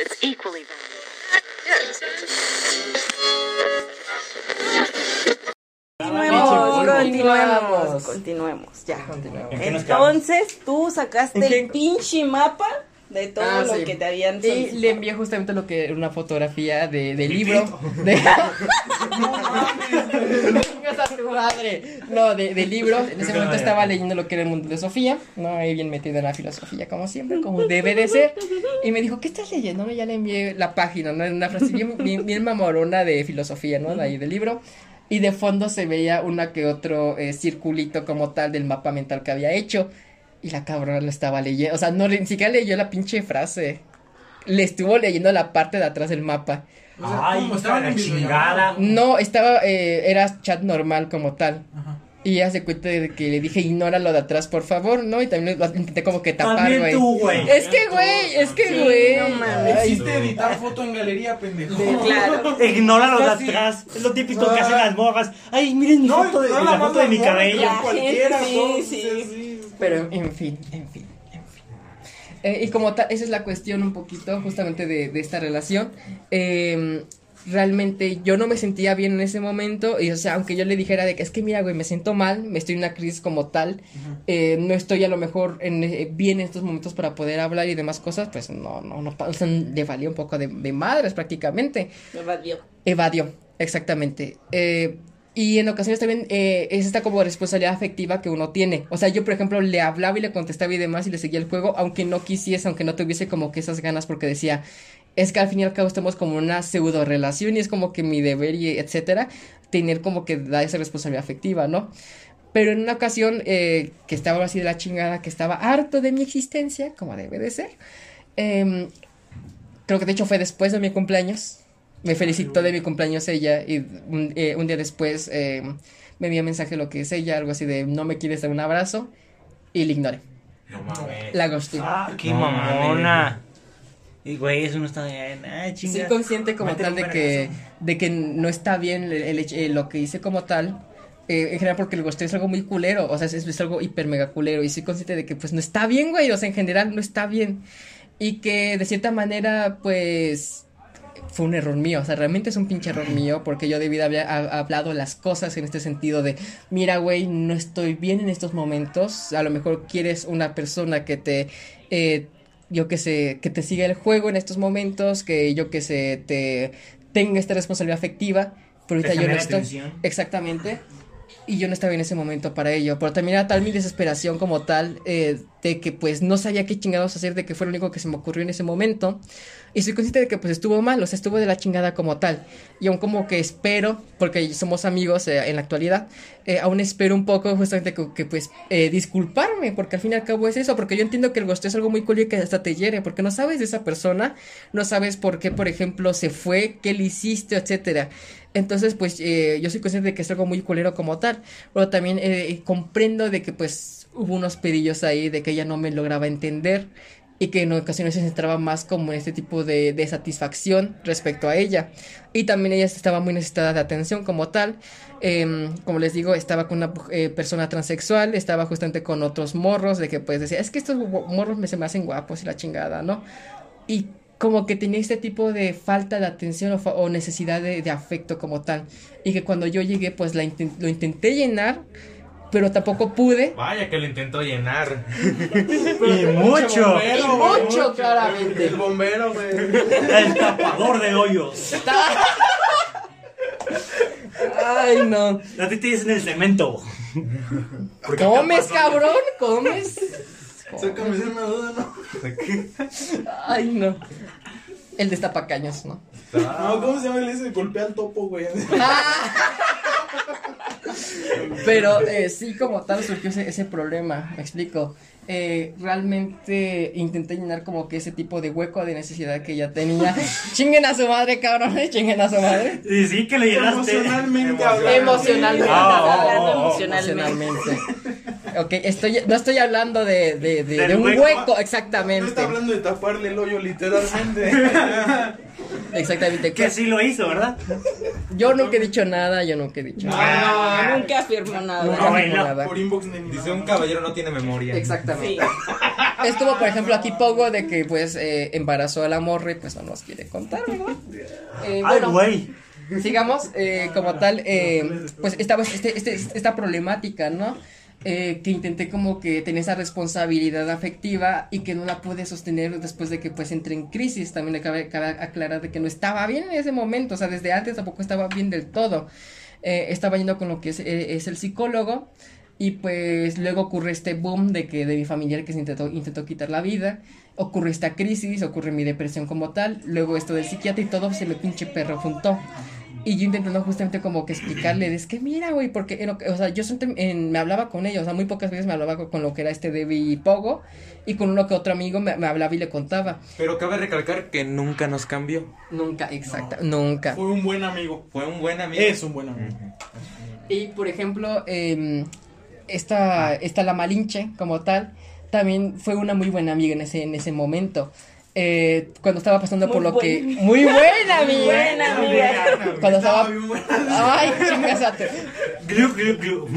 [SPEAKER 6] It's equally
[SPEAKER 1] Continuemos, continuemos,
[SPEAKER 2] Continuamos.
[SPEAKER 1] continuemos, ya.
[SPEAKER 2] Continuamos.
[SPEAKER 5] ¿En qué nos quedamos?
[SPEAKER 1] Entonces, tú sacaste el pinche mapa de todo
[SPEAKER 2] Ah,
[SPEAKER 1] lo
[SPEAKER 2] sí.
[SPEAKER 1] que te habían
[SPEAKER 2] Y
[SPEAKER 1] solicitado.
[SPEAKER 2] le envié justamente lo que era una fotografía de, del libro. De... A tu madre. No, de, del libro. En ese momento estaba leyendo lo que era el mundo de Sofía. No, ahí bien metido en la filosofía, como siempre, como debe de ser. Y me dijo, ¿qué estás leyendo? No, ya le envié la página, ¿no? Una frase bien, bien, bien mamorona de filosofía, ¿no? De ahí del libro. Y de fondo se veía una que otro eh, circulito como tal del mapa mental que había hecho. Y la cabrona lo estaba leyendo. O sea, no ni siquiera leyó la pinche frase. Le estuvo leyendo la parte de atrás del mapa.
[SPEAKER 4] O sea,
[SPEAKER 5] Ay,
[SPEAKER 4] ¿cómo?
[SPEAKER 5] está
[SPEAKER 4] ¿Estaban
[SPEAKER 5] la
[SPEAKER 4] en
[SPEAKER 5] chingada.
[SPEAKER 2] No, estaba, eh, era chat normal como tal.
[SPEAKER 4] Ajá.
[SPEAKER 2] Y ella se cuenta de que le dije, ignora lo de atrás, por favor, ¿no? Y también lo intenté como que tapar, güey.
[SPEAKER 5] tú, güey.
[SPEAKER 2] Es que, güey, es que,
[SPEAKER 1] Sí,
[SPEAKER 2] güey.
[SPEAKER 1] no mames.
[SPEAKER 4] Existe editar foto en galería, pendejo.
[SPEAKER 1] Claro.
[SPEAKER 5] Ignora lo de atrás. Es lo típico que hacen las morras. Ay, miren mi
[SPEAKER 4] No,
[SPEAKER 5] foto de,
[SPEAKER 4] no,
[SPEAKER 5] la
[SPEAKER 4] la
[SPEAKER 5] foto de mi cabello.
[SPEAKER 4] Cualquiera,
[SPEAKER 1] sí, sí.
[SPEAKER 4] sí.
[SPEAKER 2] Pero, en fin, en fin, en fin. Eh, y como tal, esa es la cuestión un poquito justamente de, de esta relación. Eh, realmente yo no me sentía bien en ese momento. Y o sea, aunque yo le dijera de que es que mira, güey, me siento mal, me estoy en una crisis como tal, eh, no estoy a lo mejor en, eh, bien en estos momentos para poder hablar y demás cosas, pues no, no, no, o sea, le valía un poco de, de madres prácticamente.
[SPEAKER 1] Me evadió.
[SPEAKER 2] Evadió, exactamente. Eh, y en ocasiones también eh, es esta como responsabilidad afectiva que uno tiene. O sea, yo por ejemplo le hablaba y le contestaba y demás y le seguía el juego, aunque no quisiese, aunque no tuviese como que esas ganas porque decía, es que al fin y al cabo estamos como en una pseudo relación y es como que mi deber y etcétera, tener como que da esa responsabilidad afectiva, ¿no? Pero en una ocasión eh, que estaba así de la chingada, que estaba harto de mi existencia, como debe de ser, em, creo que de hecho fue después de mi cumpleaños. Me felicitó de mi cumpleaños ella y un, eh, un día después eh, me envió mensaje lo que es ella, algo así de no me quieres dar un abrazo y le ignoré.
[SPEAKER 3] No mames.
[SPEAKER 2] La ghosté.
[SPEAKER 5] Ah, qué
[SPEAKER 3] No
[SPEAKER 5] mamona. Y güey, eso no está bien. Ay,
[SPEAKER 2] Soy
[SPEAKER 5] chinga.
[SPEAKER 2] consciente como tal de que, de que no está bien el, el hecho- eh, lo que hice como tal. eh, en general porque el ghosteo es algo muy culero, o sea, es, es algo hiper mega culero y soy consciente de que pues no está bien, güey, o sea, en general no está bien. Y que de cierta manera pues fue un error mío, o sea, realmente es un pinche error mío porque yo debí de haber ha- hablado las cosas en este sentido de, mira, güey, no estoy bien en estos momentos, a lo mejor quieres una persona que te, eh, yo que sé, que te siga el juego en estos momentos, que yo que sé, te tenga esta responsabilidad afectiva, pero ahorita yo no estoy. Exactamente. Y yo no estaba en ese momento para ello. Pero también era tal mi desesperación como tal, eh, de que pues no sabía qué chingados hacer, de que fue lo único que se me ocurrió en ese momento. Y soy consciente de que pues estuvo mal, o sea, estuvo de la chingada como tal. Y aún como que espero, porque somos amigos eh, en la actualidad, eh, aún espero un poco justamente que, pues eh, disculparme, porque al fin y al cabo es eso, porque yo entiendo que el gosteo es algo muy cool y que hasta te hiere, porque no sabes de esa persona, no sabes por qué, por ejemplo, se fue, qué le hiciste, etcétera. Entonces, pues eh, yo soy consciente de que es algo muy culero como tal, pero también eh, comprendo de que pues hubo unos pedillos ahí de que ella no me lograba entender y que en ocasiones se centraba más como en este tipo de, de satisfacción respecto a ella. Y también ella estaba muy necesitada de atención como tal. Em, como les digo, estaba con una eh, persona transexual, estaba justamente con otros morros, de que pues decía, es que estos morros me se me hacen guapos y la chingada, ¿no? Y como que tenía este tipo de falta de atención o, necesidad de, afecto como tal. Y que cuando yo llegué, pues la lo intenté llenar, pero tampoco pude.
[SPEAKER 3] Vaya que lo intentó llenar.
[SPEAKER 5] Y mucho.
[SPEAKER 4] bombero,
[SPEAKER 2] Y mucho, claramente.
[SPEAKER 4] El bombero, güey.
[SPEAKER 5] El tapador de hoyos.
[SPEAKER 2] Ay, no.
[SPEAKER 5] A ti te dicen el cemento. Porque
[SPEAKER 2] ¿Comes, cabrón? ¿Comes?
[SPEAKER 4] Sácame una duda, ¿no?
[SPEAKER 2] Ay, no. El destapacaños, ¿no?
[SPEAKER 4] No, ¿cómo se llama el ese golpea al topo, güey?
[SPEAKER 2] Pero eh, sí, como tal, surgió ese, ese problema, me explico. Eh, realmente intenté llenar como que ese tipo de hueco de necesidad que ya tenía. chinguen a su madre, cabrones, chinguen a su madre.
[SPEAKER 5] Sí, sí que le llenaste.
[SPEAKER 4] Emocionalmente.
[SPEAKER 5] Ah, oh, oh, oh.
[SPEAKER 1] emocionalmente.
[SPEAKER 2] Emocionalmente. Ok, estoy, no estoy hablando de, de, de,
[SPEAKER 5] Del
[SPEAKER 2] de un
[SPEAKER 5] hueco.
[SPEAKER 2] hueco,
[SPEAKER 4] No
[SPEAKER 2] exactamente.
[SPEAKER 4] está hablando de taparle el hoyo literalmente.
[SPEAKER 2] Exactamente.
[SPEAKER 5] Que sí lo hizo, ¿verdad?
[SPEAKER 2] Yo nunca he dicho nada, yo nunca he dicho nada.
[SPEAKER 1] No, nunca afirmo nada.
[SPEAKER 2] Nunca
[SPEAKER 5] Ah, bueno.
[SPEAKER 2] nada.
[SPEAKER 4] Por inbox ni ni
[SPEAKER 3] Dice un caballero no tiene memoria.
[SPEAKER 2] Exactamente. Es como, por ejemplo, aquí pongo de que, pues, eh, embarazó a la morra y, pues, no nos quiere contar, ¿verdad? Eh,
[SPEAKER 5] Ay,
[SPEAKER 2] bueno,
[SPEAKER 5] güey.
[SPEAKER 2] sigamos, eh, como tal, eh, pues, esta, este, este, esta problemática, ¿no? Eh, que intenté como que tener esa responsabilidad afectiva y que no la pude sostener después de que pues entré en crisis. También le cabe, cabe aclarar de que no estaba bien en ese momento, o sea, desde antes tampoco estaba bien del todo. Eh, estaba yendo con lo que es, eh, es el psicólogo y pues luego ocurre este boom de que de mi familiar que se intentó, intentó quitar la vida. Ocurre esta crisis, ocurre mi depresión como tal, luego esto del psiquiatra y todo se me pinche perro juntó. Y yo intentando justamente como que explicarle, es que mira, güey, porque, en o sea, yo siempre en- me hablaba con ellos, o sea, muy pocas veces me hablaba con, con lo que era este Debbie y Pogo, y con uno que otro amigo me, me hablaba y le contaba.
[SPEAKER 3] Pero cabe recalcar que nunca nos cambió.
[SPEAKER 2] Nunca, exacta, nunca.
[SPEAKER 4] Fue un buen amigo.
[SPEAKER 3] Fue un buen amigo.
[SPEAKER 4] Es un buen amigo.
[SPEAKER 2] Y por ejemplo, eh, esta, esta la Malinche como tal, también fue una muy buena amiga en ese, en ese momento. Eh, cuando estaba pasando
[SPEAKER 1] Muy
[SPEAKER 2] por lo que... Muy buena amiga.
[SPEAKER 1] buena amiga.
[SPEAKER 2] Cuando estaba... Ay, chingásate.
[SPEAKER 5] Glu, glu, glu.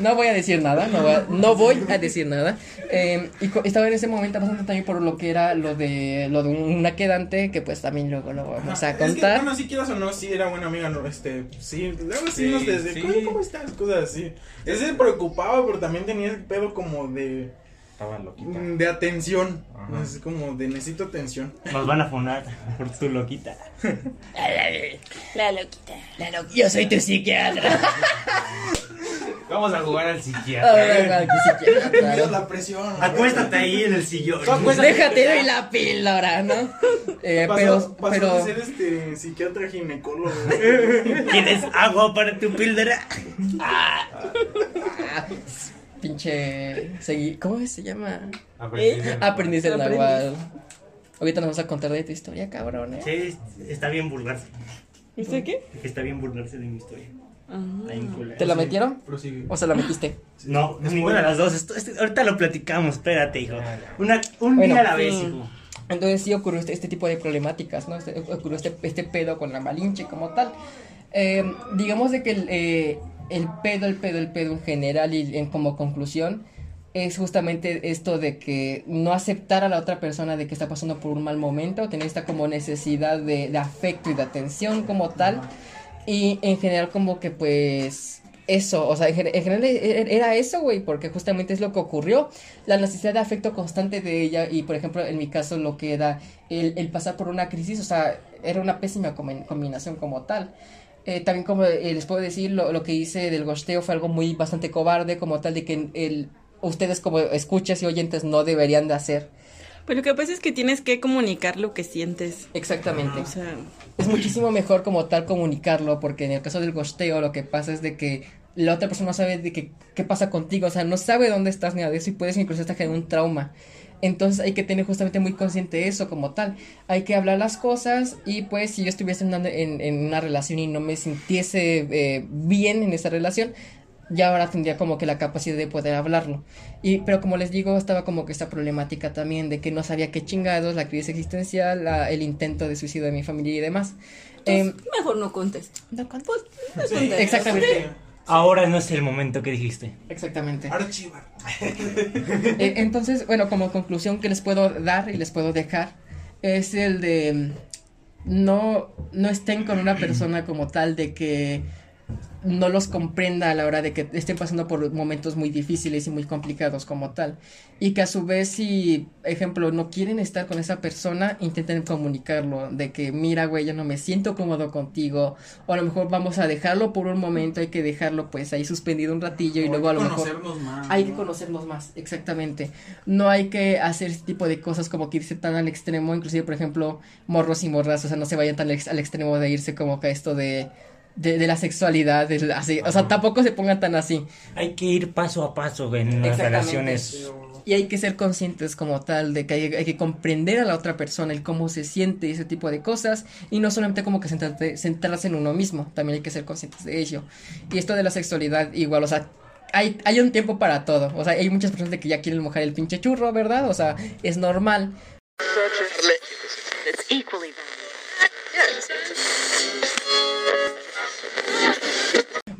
[SPEAKER 2] No voy a decir nada, no voy a, no voy a decir nada. Eh, y estaba en ese momento pasando también por lo que era lo de lo de una quedante que pues también luego lo vamos a
[SPEAKER 4] Es que,
[SPEAKER 2] contar.
[SPEAKER 4] bueno, si quieras o no, sí era buena amiga, no, este, sí, luego sí,
[SPEAKER 3] Sí,
[SPEAKER 4] nos desde,
[SPEAKER 3] sí.
[SPEAKER 4] ¿cómo, cómo estás? Cosas así. Él se preocupaba, pero también tenía ese pedo como de,
[SPEAKER 3] Estaba loquita.
[SPEAKER 4] mm, de atención,
[SPEAKER 3] Ajá.
[SPEAKER 4] es como de necesito atención.
[SPEAKER 5] Nos van a funar por tu loquita.
[SPEAKER 1] La loquita.
[SPEAKER 2] Claro, yo soy tu psiquiatra.
[SPEAKER 3] Vamos a jugar al
[SPEAKER 2] Ah,
[SPEAKER 3] psiquiatra.
[SPEAKER 2] claro.
[SPEAKER 4] La presión.
[SPEAKER 5] Acuéstate ahí en el sillón.
[SPEAKER 2] Déjate doy la píldora, ¿no? Eh,
[SPEAKER 4] Pasó,
[SPEAKER 2] pero,
[SPEAKER 4] pasó
[SPEAKER 2] pero,
[SPEAKER 4] de ser este psiquiatra ginecólogo.
[SPEAKER 5] ¿Quieres agua para tu píldora?
[SPEAKER 2] ah, pinche, segui- ¿cómo se llama? Aprendiz del
[SPEAKER 1] Aprendiz.
[SPEAKER 2] Nahual. Ahorita nos vamos a contar de tu historia, cabrón, ¿eh?
[SPEAKER 5] Sí, está bien burlarse.
[SPEAKER 1] ¿Viste qué?
[SPEAKER 5] Está bien burlarse de mi historia. Culero.
[SPEAKER 2] ¿Te la metieron?
[SPEAKER 4] Prosigue.
[SPEAKER 2] ¿O se la metiste?
[SPEAKER 5] No, ninguna de las dos. Esto- esto- ahorita lo platicamos, espérate, hijo. Una, un
[SPEAKER 2] Bueno,
[SPEAKER 5] día a la vez,
[SPEAKER 1] sí.
[SPEAKER 5] hijo.
[SPEAKER 2] Entonces sí ocurrió este, este tipo de problemáticas, ¿no? Este- ocurrió este, este pedo con la Malinche como tal. Eh, digamos de que el, eh, el pedo, el pedo, el pedo en general y en como conclusión es justamente esto de que no aceptar a la otra persona de que está pasando por un mal momento, tener esta como necesidad de, de afecto y de atención como tal. Y en general como que pues eso, o sea, en, gen- en general e- e- era eso, güey, porque justamente es lo que ocurrió, la necesidad de afecto constante de ella y por ejemplo en mi caso lo que era el, el pasar por una crisis, o sea, era una pésima combin- combinación como tal. Eh, también como eh, les puedo decir, lo, lo que hice del gosteo fue algo muy bastante cobarde como tal de que el, ustedes como escuchas y oyentes no deberían de hacer.
[SPEAKER 1] Pues lo que pasa es que tienes que comunicar lo que sientes.
[SPEAKER 2] Exactamente.
[SPEAKER 1] O sea,
[SPEAKER 2] es muchísimo mejor como tal comunicarlo, porque en el caso del gosteo lo que pasa es de que la otra persona no sabe de que, qué pasa contigo, o sea, no sabe dónde estás ni nada de eso y puedes incluso hasta generar un trauma. Entonces hay que tener justamente muy consciente eso como tal. Hay que hablar las cosas y pues si yo estuviese en una, en, en una relación y no me sintiese eh, bien en esa relación, ya ahora tendría como que la capacidad de poder hablarlo. Y, pero como les digo, estaba como que esta problemática también de que no sabía qué chingados, la crisis existencial, la- el intento de suicidio de mi familia y demás. Em,
[SPEAKER 1] mejor no conteste.
[SPEAKER 2] no conté.
[SPEAKER 1] No
[SPEAKER 4] Sí.
[SPEAKER 2] Exactamente.
[SPEAKER 5] Ahora no es el momento que dijiste.
[SPEAKER 2] Exactamente.
[SPEAKER 4] Archivar.
[SPEAKER 2] Eh, entonces, bueno, como conclusión que les puedo dar y les puedo dejar es el de mm, no, no estén con una persona como tal de que no los comprenda a la hora de que estén pasando por momentos muy difíciles y muy complicados como tal. Y que a su vez si, ejemplo, no quieren estar con esa persona, intenten comunicarlo, de que mira, güey, yo no me siento cómodo contigo, o a lo mejor vamos a dejarlo por un momento, hay que dejarlo pues ahí suspendido un ratillo y luego a
[SPEAKER 4] hay
[SPEAKER 2] lo
[SPEAKER 4] que
[SPEAKER 2] mejor...
[SPEAKER 4] conocernos más,
[SPEAKER 2] Hay
[SPEAKER 4] ¿no?
[SPEAKER 2] que conocernos más, exactamente. No hay que hacer ese tipo de cosas como que irse tan al extremo, inclusive, por ejemplo, morros y morras, o sea, no se vayan tan al, ex- al extremo de irse como que a esto de, de, de la sexualidad, de la- así, o sea, tampoco se pongan tan así.
[SPEAKER 5] Hay que ir paso a paso en las relaciones.
[SPEAKER 2] Y hay que ser conscientes como tal de que hay, hay que comprender a la otra persona, el cómo se siente y ese tipo de cosas, y no solamente como que centrarte- centrarse en uno mismo, también hay que ser conscientes de ello. Y esto de la sexualidad, igual, o sea, hay, hay un tiempo para todo, o sea, hay muchas personas de que ya quieren mojar el pinche churro, ¿verdad? O sea, es normal,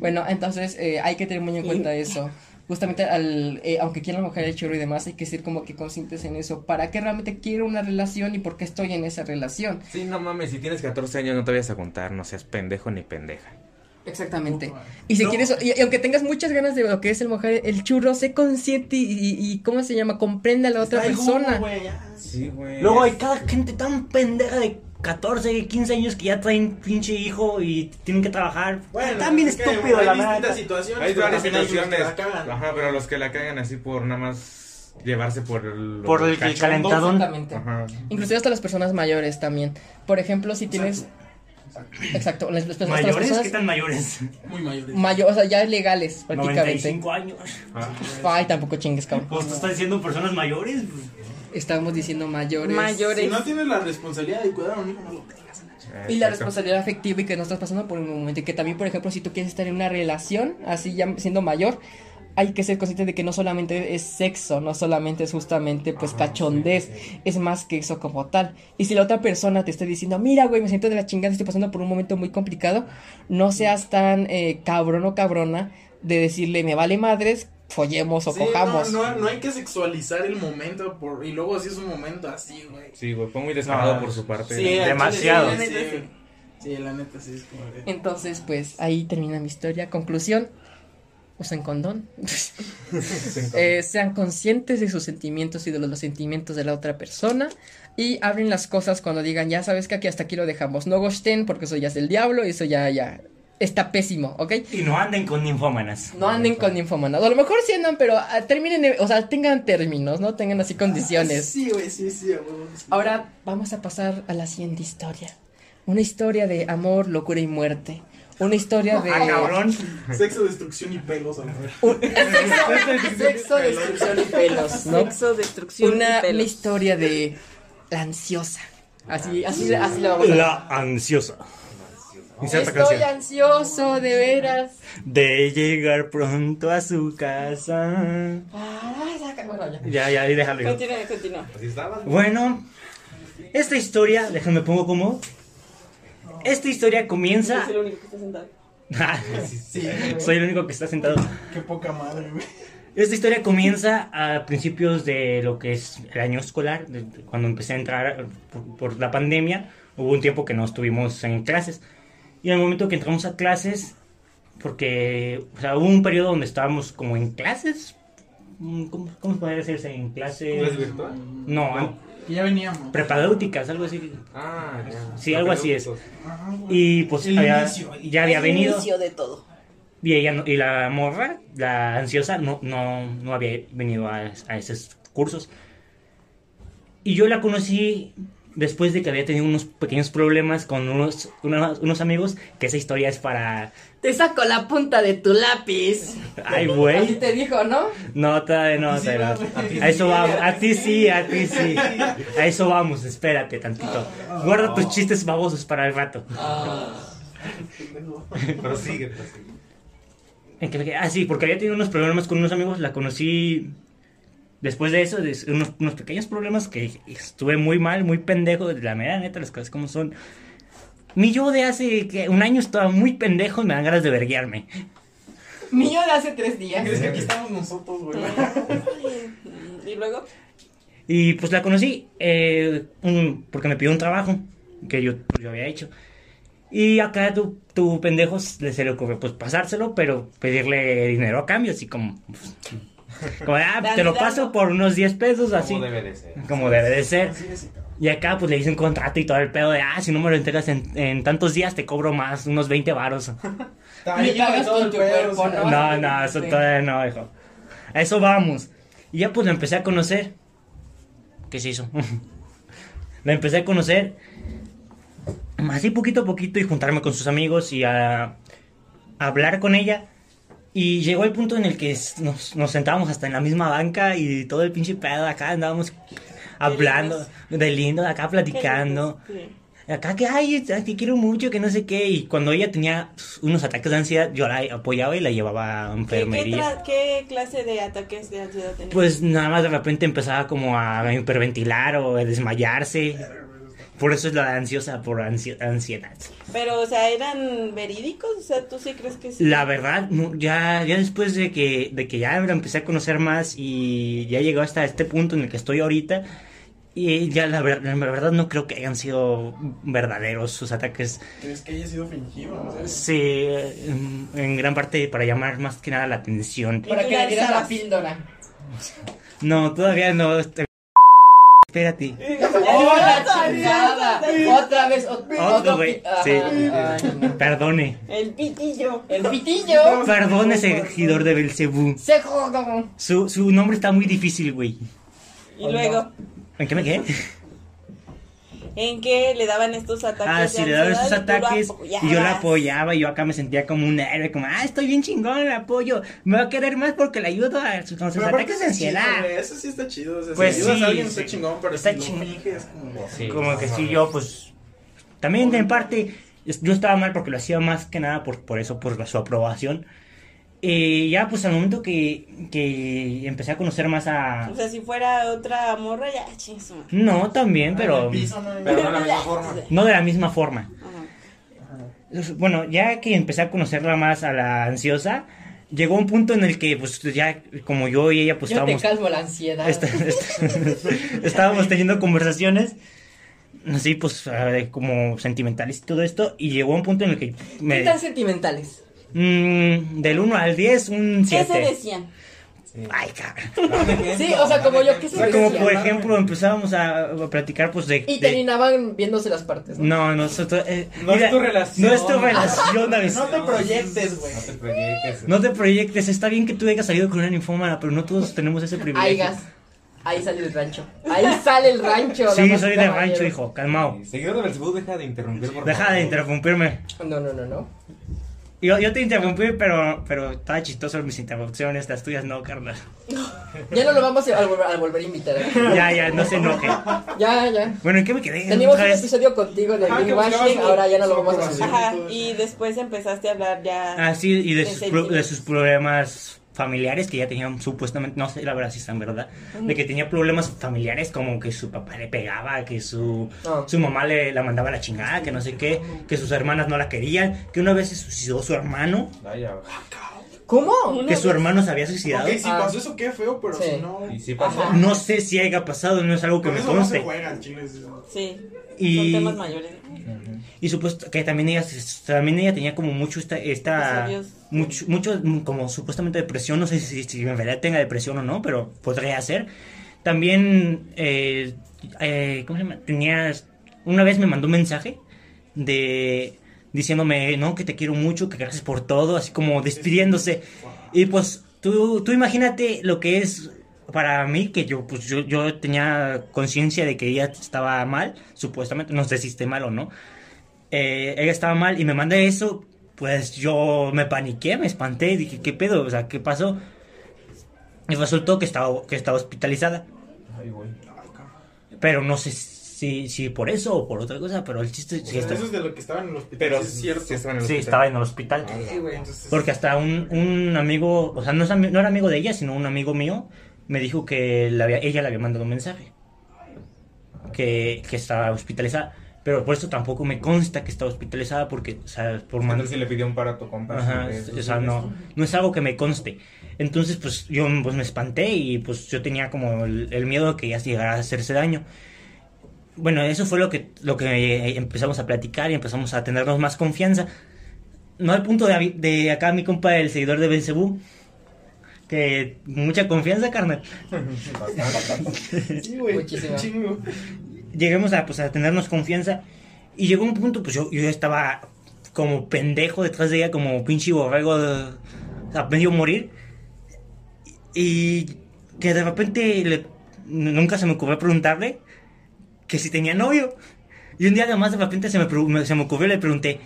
[SPEAKER 2] Bueno, entonces eh, hay que tener muy en cuenta eso. Justamente al, eh, aunque quieran mojar el churro y demás, hay que ser como que conscientes en eso. ¿Para qué realmente quiero una relación y por qué estoy en esa relación?
[SPEAKER 3] Sí, no mames, si tienes 14 años no te vayas a contar, no seas pendejo ni pendeja.
[SPEAKER 2] Exactamente. Y si quieres, y, y aunque tengas muchas ganas de lo que es el mojar el churro, sé consciente y, y- y ¿cómo se llama? Comprende a la otra
[SPEAKER 4] Está
[SPEAKER 2] persona.
[SPEAKER 4] güey, ya.
[SPEAKER 3] Sí, güey.
[SPEAKER 5] Luego hay cada gente tan pendeja de 14, 15 años que ya traen pinche hijo y tienen que trabajar.
[SPEAKER 4] Bueno,
[SPEAKER 5] También
[SPEAKER 4] es que
[SPEAKER 5] estúpido,
[SPEAKER 4] hay
[SPEAKER 5] la
[SPEAKER 4] distintas
[SPEAKER 5] verdad.
[SPEAKER 4] situaciones.
[SPEAKER 3] Hay varias
[SPEAKER 4] también hay que
[SPEAKER 3] situaciones.
[SPEAKER 4] la cagan.
[SPEAKER 3] Ajá, pero los que la cagan así por nada más llevarse por el.
[SPEAKER 5] Por el calentadón.
[SPEAKER 2] Exactamente.
[SPEAKER 3] Ajá.
[SPEAKER 2] Inclusive hasta las personas mayores también. Por ejemplo, si tienes... Exacto. las- las- hasta las
[SPEAKER 5] ¿Mayores?
[SPEAKER 2] personas
[SPEAKER 5] ¿Qué tan mayores?
[SPEAKER 4] Muy mayores.
[SPEAKER 2] mayo- o sea, ya legales prácticamente.
[SPEAKER 5] 95 años.
[SPEAKER 2] Ay, tampoco chingues, cabrón.
[SPEAKER 5] Pues tú estás diciendo personas mayores.
[SPEAKER 2] Estábamos diciendo mayores.
[SPEAKER 1] Mayores.
[SPEAKER 4] Si no tienes la responsabilidad de cuidar a un hijo, no lo tengas.
[SPEAKER 2] Y la responsabilidad afectiva y que no estás pasando por un momento. Y que también, por ejemplo, si tú quieres estar en una relación, así ya siendo mayor, hay que ser consciente de que no solamente es sexo, no solamente es justamente pues cachondez, es más que eso como tal. Y si la otra persona te está diciendo, mira, güey, me siento de la chingada, estoy pasando por un momento muy complicado, no seas tan eh, cabrón o cabrona de decirle, me vale madres, follemos o
[SPEAKER 4] Sí,
[SPEAKER 2] cojamos.
[SPEAKER 4] No, no, no hay que sexualizar el momento por, y luego si es un momento así, güey.
[SPEAKER 3] Sí, güey, fue muy descarado
[SPEAKER 5] No.
[SPEAKER 3] por su parte.
[SPEAKER 4] Sí,
[SPEAKER 5] Demasiado.
[SPEAKER 1] La neta,
[SPEAKER 4] Sí,
[SPEAKER 1] sí.
[SPEAKER 4] sí, la neta sí es como de...
[SPEAKER 2] Entonces, pues ahí termina mi historia. Conclusión, usen condón. Eh, sean conscientes de sus sentimientos y de los, los sentimientos de la otra persona. Y abren las cosas cuando digan, ya sabes que aquí hasta aquí lo dejamos. No gosten porque eso ya es del diablo y eso ya, ya está pésimo, ¿ok?
[SPEAKER 5] Y no anden con ninfómanas.
[SPEAKER 2] No anden con ninfomanas. O a lo mejor sí andan, pero ah, terminen, o sea, tengan términos, ¿no? Tengan así condiciones.
[SPEAKER 4] Sí, güey, sí, sí, a huevo, sí.
[SPEAKER 2] Ahora vamos a pasar a la siguiente historia. Una historia de amor, locura y muerte. Una historia de...
[SPEAKER 5] Ah, cabrón.
[SPEAKER 4] Sexo, destrucción y pelos, a.
[SPEAKER 2] Un- sexo, sexo, destrucción y pelos, ¿no?
[SPEAKER 1] Sexo, destrucción
[SPEAKER 2] Una,
[SPEAKER 1] y
[SPEAKER 2] una
[SPEAKER 1] pelos.
[SPEAKER 2] historia de la ansiosa. Así, así, así la vamos a
[SPEAKER 5] La ansiosa.
[SPEAKER 2] Estoy
[SPEAKER 3] canción.
[SPEAKER 2] ansioso, de veras.
[SPEAKER 5] De llegar pronto a su casa.
[SPEAKER 2] Bueno, ya.
[SPEAKER 5] Ya, ya, ahí déjalo.
[SPEAKER 1] Continúa, continúa.
[SPEAKER 5] Bueno, esta historia, déjame pongo como. Esta historia comienza.
[SPEAKER 1] Es el único que está sentado.
[SPEAKER 4] Sí.
[SPEAKER 5] Soy el único que está sentado.
[SPEAKER 4] Qué poca madre, güey.
[SPEAKER 5] Esta historia comienza a principios de lo que es el año escolar, de cuando empecé a entrar por, por la pandemia. Hubo un tiempo que no estuvimos en clases. Y en el momento que entramos a clases, porque o sea, hubo un periodo donde estábamos como en clases. mm, ¿Cómo, cómo podría decirse? En clases.
[SPEAKER 3] ¿Es virtual?
[SPEAKER 5] No,
[SPEAKER 4] ya veníamos.
[SPEAKER 5] prepagéuticas, algo así.
[SPEAKER 3] Ah, ya.
[SPEAKER 5] Sí, algo así es.
[SPEAKER 4] Ajá.
[SPEAKER 5] Y pues
[SPEAKER 4] El
[SPEAKER 5] había-
[SPEAKER 4] inicio.
[SPEAKER 5] ya había
[SPEAKER 1] El
[SPEAKER 5] venido.
[SPEAKER 1] inicio de todo.
[SPEAKER 5] Y, ella no- y la morra, la ansiosa, no, no, no había venido a, a esos cursos. Y yo la conocí después de que había tenido unos pequeños problemas con unos, unos, unos amigos, que esa historia es para...
[SPEAKER 2] Te saco la punta de tu lápiz.
[SPEAKER 5] Ay,
[SPEAKER 2] Así
[SPEAKER 5] güey.
[SPEAKER 2] te dijo, ¿no?
[SPEAKER 5] No, todavía no,
[SPEAKER 4] Sí,
[SPEAKER 5] todavía no.
[SPEAKER 4] A
[SPEAKER 5] eso
[SPEAKER 4] sí.
[SPEAKER 5] vamos, a ti sí, a ti sí. A eso vamos, espérate tantito. Guarda tus chistes babosos para el rato.
[SPEAKER 3] Pero sigue, prosigue.
[SPEAKER 5] ¿En qué me quedé? Ah, sí, porque había tenido unos problemas con unos amigos, la conocí después de eso, de unos, unos pequeños problemas que estuve muy mal, muy pendejo, de la mera neta, las cosas como son. Mi yo de hace que un año estaba muy pendejo y me dan ganas de verguiarme.
[SPEAKER 2] Mío de hace tres días.
[SPEAKER 4] ¿Crees que aquí estamos nosotros, güey?
[SPEAKER 1] Y luego,
[SPEAKER 5] Y pues la conocí eh, un- porque me pidió un trabajo que yo, pues, yo había hecho. Y acá tu, tu pendejo le se le ocurrió pues pasárselo, pero pedirle dinero a cambio, así como... pues, como, ah, te lo paso por unos 10 pesos, así.
[SPEAKER 3] Como debe de ser.
[SPEAKER 5] Como debe de ser. Y acá pues le hice un contrato y todo el pedo de, ah, si no me lo entregas en, en tantos días te cobro más, unos 20 varos.
[SPEAKER 2] Me pagas con tu cuerpo, ¿no?
[SPEAKER 5] No, no, eso todavía no, hijo. A eso vamos. Y ya pues lo empecé a conocer. ¿Qué se hizo? lo empecé a conocer. Así poquito a poquito y juntarme con sus amigos y a, a hablar con ella. Y llegó el punto en el que nos, nos sentábamos hasta en la misma banca y todo el pinche pedo acá andábamos hablando de lindo, acá platicando. Acá que, ay, te quiero mucho, que no sé qué. Y cuando ella tenía unos ataques de ansiedad, yo la apoyaba y la llevaba a
[SPEAKER 1] ¿Qué, qué,
[SPEAKER 5] enfermería.
[SPEAKER 1] tra- qué clase de ataques de ansiedad tenía?
[SPEAKER 5] Pues nada más de repente empezaba como a hiperventilar o a desmayarse. Por eso es la ansiosa, por ansi- ansiedad.
[SPEAKER 1] Pero, o sea, ¿eran verídicos? O sea, ¿tú sí crees que sí?
[SPEAKER 5] La verdad, no, ya, ya después de que, de que ya la empecé a conocer más y ya llegó hasta este punto en el que estoy ahorita, y ya la, ver- la verdad no creo que hayan sido verdaderos sus ataques.
[SPEAKER 4] ¿Crees que haya sido fingido?
[SPEAKER 5] Sí, en, en gran parte para llamar más que nada la atención.
[SPEAKER 2] Para que le dieras la píldora.
[SPEAKER 5] No, todavía no. Espérate.
[SPEAKER 2] ¡Otra chingada! Otra vez, ot-
[SPEAKER 5] Otro, güey, sí. Perdone.
[SPEAKER 1] El pitillo.
[SPEAKER 2] El pitillo.
[SPEAKER 5] Perdone, seguidor de Belcebú. Su, su nombre está muy difícil, güey.
[SPEAKER 1] Y luego,
[SPEAKER 5] ¿En qué me quedé?
[SPEAKER 1] ¿En qué le daban estos ataques
[SPEAKER 5] Ah, sí, le daban
[SPEAKER 1] lo
[SPEAKER 5] ataques y yo la apoyaba y yo acá me sentía como un héroe, como, ah, estoy bien chingón, le apoyo, me va a querer más porque le ayudo a sus, con sus
[SPEAKER 4] Pero aparte
[SPEAKER 5] ataques de
[SPEAKER 4] chido,
[SPEAKER 5] ansiedad.
[SPEAKER 4] güey, Eso sí está chido. O sea,
[SPEAKER 5] Pues
[SPEAKER 4] si ayudas
[SPEAKER 5] sí,
[SPEAKER 4] a alguien
[SPEAKER 5] sí.
[SPEAKER 4] está chingón, pero
[SPEAKER 5] Está
[SPEAKER 4] si
[SPEAKER 5] chingón.
[SPEAKER 4] lo finges, como...
[SPEAKER 3] Sí,
[SPEAKER 5] como que sí, yo pues también en parte yo estaba mal porque lo hacía más que nada por, por eso, por su aprobación. Y ya pues al momento que, que empecé a conocer más a...
[SPEAKER 1] O sea, si fuera otra morra, ya.
[SPEAKER 5] No, también, pero
[SPEAKER 4] piso, no hay-
[SPEAKER 3] Pero no de la misma forma.
[SPEAKER 5] no de la misma forma.
[SPEAKER 1] Ajá.
[SPEAKER 5] Bueno, ya que empecé a conocerla más a la ansiosa, llegó un punto en el que, pues, ya como yo y ella, pues,
[SPEAKER 2] Yo te
[SPEAKER 5] estábamos,
[SPEAKER 2] calmo la ansiedad.
[SPEAKER 5] estábamos teniendo conversaciones, así, pues, eh, como sentimentales y todo esto, y llegó un punto en el que
[SPEAKER 2] ¿Qué tan sentimentales?
[SPEAKER 5] Mm, del 1 al 10, un
[SPEAKER 1] ¿Qué se
[SPEAKER 5] 7.
[SPEAKER 1] decían?
[SPEAKER 5] Ay, cabrón.
[SPEAKER 2] Sí, o sea, como yo, ¿qué
[SPEAKER 5] O
[SPEAKER 2] se
[SPEAKER 5] sea, como por ejemplo, empezábamos a, a platicar, pues, de...
[SPEAKER 2] Y
[SPEAKER 5] de-
[SPEAKER 2] terminaban viéndose las partes, ¿no?
[SPEAKER 5] No, nosotros... eh,
[SPEAKER 3] No es
[SPEAKER 5] mira,
[SPEAKER 3] tu relación.
[SPEAKER 5] No es tu relación, David.
[SPEAKER 4] No te proyectes, güey.
[SPEAKER 3] No te proyectes.
[SPEAKER 5] No te proyectes, está bien que tú hayas salido con una ninfómana, pero no todos tenemos ese privilegio.
[SPEAKER 2] Ahí gas. Ahí sale el rancho. Ahí sale el rancho.
[SPEAKER 5] Sí, soy de rancho, hijo, calmado.
[SPEAKER 3] Seguidor de Belzebú, deja de interrumpir, por
[SPEAKER 5] Deja
[SPEAKER 3] favor.
[SPEAKER 5] de interrumpirme.
[SPEAKER 2] No, no, no, no.
[SPEAKER 5] Yo, yo te interrumpí, pero, pero estaba chistoso mis interrupciones, las tuyas no, carnal.
[SPEAKER 2] Ya no lo vamos a, volver, a volver a invitar. ¿eh?
[SPEAKER 5] Ya, ya, no se enoje.
[SPEAKER 2] Ya, ya.
[SPEAKER 5] Bueno, ¿en qué me quedé?
[SPEAKER 2] Teníamos un episodio contigo de
[SPEAKER 4] que
[SPEAKER 2] greenwashing, ahora ya no lo vamos a subir.
[SPEAKER 1] Ajá, y después empezaste a hablar ya.
[SPEAKER 5] Ah, sí, y de
[SPEAKER 1] De
[SPEAKER 5] sus, pro- de sus problemas familiares que ya tenían supuestamente, no sé la verdad si están verdad, de que tenía problemas familiares como que su papá le pegaba, que su,
[SPEAKER 2] Ah.
[SPEAKER 5] su mamá le la mandaba a la chingada, que no sé qué, que sus hermanas no la querían, que una vez se suicidó su hermano,
[SPEAKER 3] Vaya.
[SPEAKER 2] ¿Cómo?
[SPEAKER 5] Que su hermano se había suicidado.
[SPEAKER 4] Ok, si
[SPEAKER 2] Ah.
[SPEAKER 4] pasó eso, qué feo, pero
[SPEAKER 2] Sí.
[SPEAKER 4] si no...
[SPEAKER 3] Y pasó.
[SPEAKER 5] No sé si haya pasado, no es algo que
[SPEAKER 4] Con
[SPEAKER 5] me
[SPEAKER 4] eso no se
[SPEAKER 5] conste.
[SPEAKER 4] juegan, chiles.
[SPEAKER 1] Sí.
[SPEAKER 5] Y-
[SPEAKER 1] Son temas mayores.
[SPEAKER 5] Y supuesto que también ella también ella tenía como mucho esta esta mucho mucho como supuestamente depresión, no sé si, si en realidad tenga depresión o no, pero podría ser. También eh, eh, ¿cómo se llama? Tenía una vez me mandó un mensaje de diciéndome, "No, que te quiero mucho, que gracias por todo", así como despidiéndose. Y pues tú tú imagínate lo que es para mí que yo pues yo, yo tenía conciencia de que ella estaba mal, supuestamente, no sé si esté mal o no. Eh, ella estaba mal y me manda eso, pues yo me paniqué, me espanté, dije, ¿qué pedo? O sea, ¿qué pasó? Y resultó que estaba, que estaba hospitalizada,
[SPEAKER 3] Ay, güey.
[SPEAKER 5] pero no sé si, si por eso o por otra cosa, pero el chiste es que
[SPEAKER 4] Eso
[SPEAKER 5] está-
[SPEAKER 4] es de lo que estaba en el hospital.
[SPEAKER 3] Pero
[SPEAKER 4] sí es cierto.
[SPEAKER 3] sí estaba en el
[SPEAKER 5] sí,
[SPEAKER 3] hospital.
[SPEAKER 5] estaba en el hospital.
[SPEAKER 4] Sí, güey, entonces...
[SPEAKER 5] Porque hasta un, un amigo, o sea, no, no era amigo de ella, sino un amigo mío, me dijo que le había- ella le había mandado un mensaje. Que, que estaba hospitalizada. Pero por eso tampoco me consta que estaba hospitalizada porque, o sea, por mandar...
[SPEAKER 3] Entonces si le pidió un paro a tu compa.
[SPEAKER 5] Ajá, o sea, no, no es algo que me conste. Entonces, pues yo pues, me espanté y pues yo tenía como el, el miedo de que ella llegara a hacerse daño. bueno, eso fue lo que, lo que eh, empezamos a platicar y empezamos a tenernos más confianza. No al punto de, de acá mi compa, el seguidor de Belcebú, que mucha confianza, carnal.
[SPEAKER 4] Sí, güey.
[SPEAKER 2] Muchísimo.
[SPEAKER 4] Chingo.
[SPEAKER 5] Lleguemos a, pues, a tenernos confianza y llegó un punto, pues yo, yo estaba como pendejo detrás de ella, como pinche borrego a medio morir. Y que de repente le- nunca se me ocurrió preguntarle que si tenía novio. Y un día además de repente se me- se me ocurrió y le pregunté,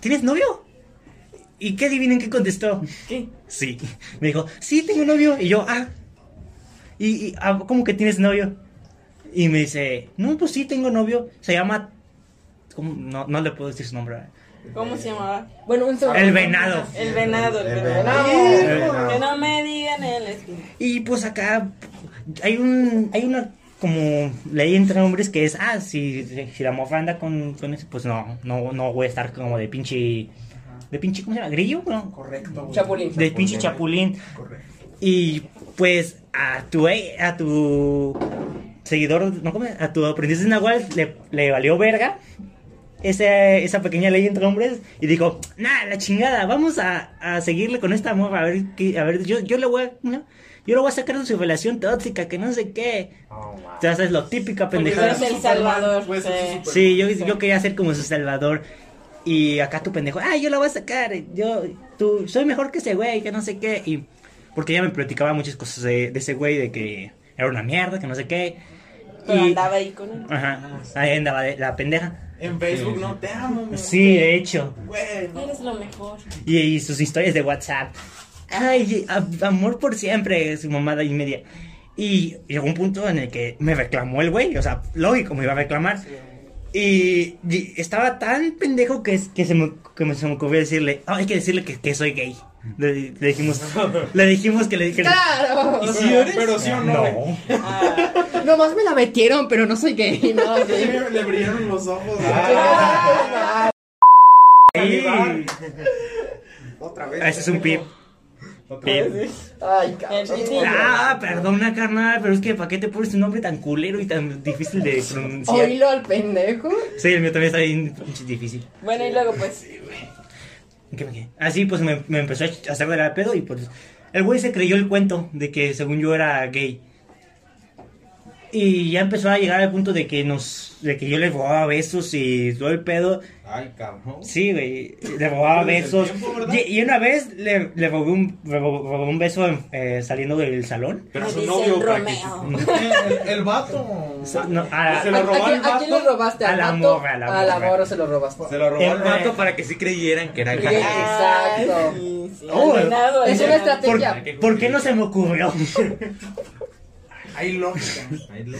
[SPEAKER 5] ¿tienes novio? ¿Y qué adivinen qué contestó?
[SPEAKER 1] ¿Qué?
[SPEAKER 5] Sí. Me dijo, sí, tengo novio. Y yo, ah. ¿Y, y, ah, cómo que tienes novio? Y me dice, no, pues sí, tengo novio. Se llama... ¿cómo? No, no le puedo decir su nombre.
[SPEAKER 1] ¿Cómo se llamaba?
[SPEAKER 2] Bueno, un segundo.
[SPEAKER 5] El venado.
[SPEAKER 1] El venado, el
[SPEAKER 7] El
[SPEAKER 1] venado.
[SPEAKER 7] venado.
[SPEAKER 1] Que no me digan esquina.
[SPEAKER 5] Y pues acá hay un hay una como ley entre hombres que es, ah, si, si la morra anda con, con eso, pues no, no, no voy a estar como de pinche... ¿De pinche, cómo se llama? ¿Grillo? No,
[SPEAKER 4] Correcto.
[SPEAKER 2] Chapulín.
[SPEAKER 5] de pinche chapulín.
[SPEAKER 4] Correcto.
[SPEAKER 5] Y pues a tu a tu seguidor, no ¿cómo? a tu aprendiz de Nahual le, le valió verga esa, esa pequeña ley entre hombres y dijo, nah, la chingada, vamos a, a seguirle con esta morra, a ver qué, a ver, yo, yo le voy a, ¿no? yo le voy a sacar de su relación tóxica, que no sé qué. Ya sabes, lo típica pendejada.
[SPEAKER 1] el Salvador.
[SPEAKER 4] Puede ser
[SPEAKER 1] sí.
[SPEAKER 5] yo, yo quería ser como su salvador. Y acá tu pendejo, ay, yo la voy a sacar. Yo, tú, soy mejor que ese güey, que no sé qué. Y porque ella me platicaba muchas cosas de, de ese güey, de que era una mierda, que no sé qué.
[SPEAKER 1] Pero
[SPEAKER 5] Y,
[SPEAKER 1] andaba ahí con él.
[SPEAKER 5] ajá, ahí andaba de- la pendeja.
[SPEAKER 4] En Facebook no te amo, mi
[SPEAKER 5] Sí, de hecho.
[SPEAKER 4] Güey, no.
[SPEAKER 1] Eres lo mejor.
[SPEAKER 5] Y, y sus historias de WhatsApp. Ay, a- amor por siempre, su mamada y media. Y llegó un punto en el que me reclamó el güey, o sea, lógico, me iba a reclamar. Y, y estaba tan pendejo que, que, se, me, que me- se me ocurrió decirle, "Ah, hay que decirle que, que soy gay. Le, le dijimos, le dijimos que le le-
[SPEAKER 2] ¡Claro!
[SPEAKER 4] O sea, Pero sí o no. güey.
[SPEAKER 5] No.
[SPEAKER 1] Ah,
[SPEAKER 2] Nomás me la metieron, pero no soy gay. No, sí.
[SPEAKER 4] Le, le brillaron los ojos.
[SPEAKER 2] Ah.
[SPEAKER 5] Sí.
[SPEAKER 7] Otra vez.
[SPEAKER 5] Ese es un pip.
[SPEAKER 7] Otra vez.
[SPEAKER 5] Pip.
[SPEAKER 2] Ay.
[SPEAKER 5] Ah, perdona, carnal, pero es que ¿para qué te pones un nombre tan culero y tan difícil de pronunciar?
[SPEAKER 2] Oílo al pendejo.
[SPEAKER 5] Sí, el mío también está bien pinche difícil.
[SPEAKER 1] Bueno, y luego pues.
[SPEAKER 5] Así pues me, me empezó a hacer de la pedo y pues el güey se creyó el cuento de que según yo era gay. Y ya empezó a llegar al punto de que nos de que yo le robaba besos y todo el pedo.
[SPEAKER 7] Ay, cabrón.
[SPEAKER 5] Sí, güey, le robaba
[SPEAKER 4] el
[SPEAKER 5] besos. Y, y una vez le, le robé un, robó un beso eh, saliendo del salón.
[SPEAKER 3] Pero su novio.
[SPEAKER 4] El, el vato.
[SPEAKER 5] No, a-
[SPEAKER 4] Se lo
[SPEAKER 2] ¿A,
[SPEAKER 4] robó
[SPEAKER 2] a
[SPEAKER 4] al
[SPEAKER 2] a quién le
[SPEAKER 4] vato?
[SPEAKER 2] robaste?
[SPEAKER 5] A
[SPEAKER 2] ¿Al
[SPEAKER 5] la
[SPEAKER 2] vato?
[SPEAKER 5] morra, a la
[SPEAKER 2] A la
[SPEAKER 5] morra.
[SPEAKER 2] se lo robaste.
[SPEAKER 3] Se lo robó
[SPEAKER 5] Eh,
[SPEAKER 3] al vato
[SPEAKER 5] eh.
[SPEAKER 3] para que sí creyeran que era gay.
[SPEAKER 2] Exacto.
[SPEAKER 1] Sí,
[SPEAKER 5] Oh,
[SPEAKER 2] es una estrategia.
[SPEAKER 5] ¿Por, por qué no se me ocurrió?
[SPEAKER 4] Hay lógica.
[SPEAKER 7] Ahí lo-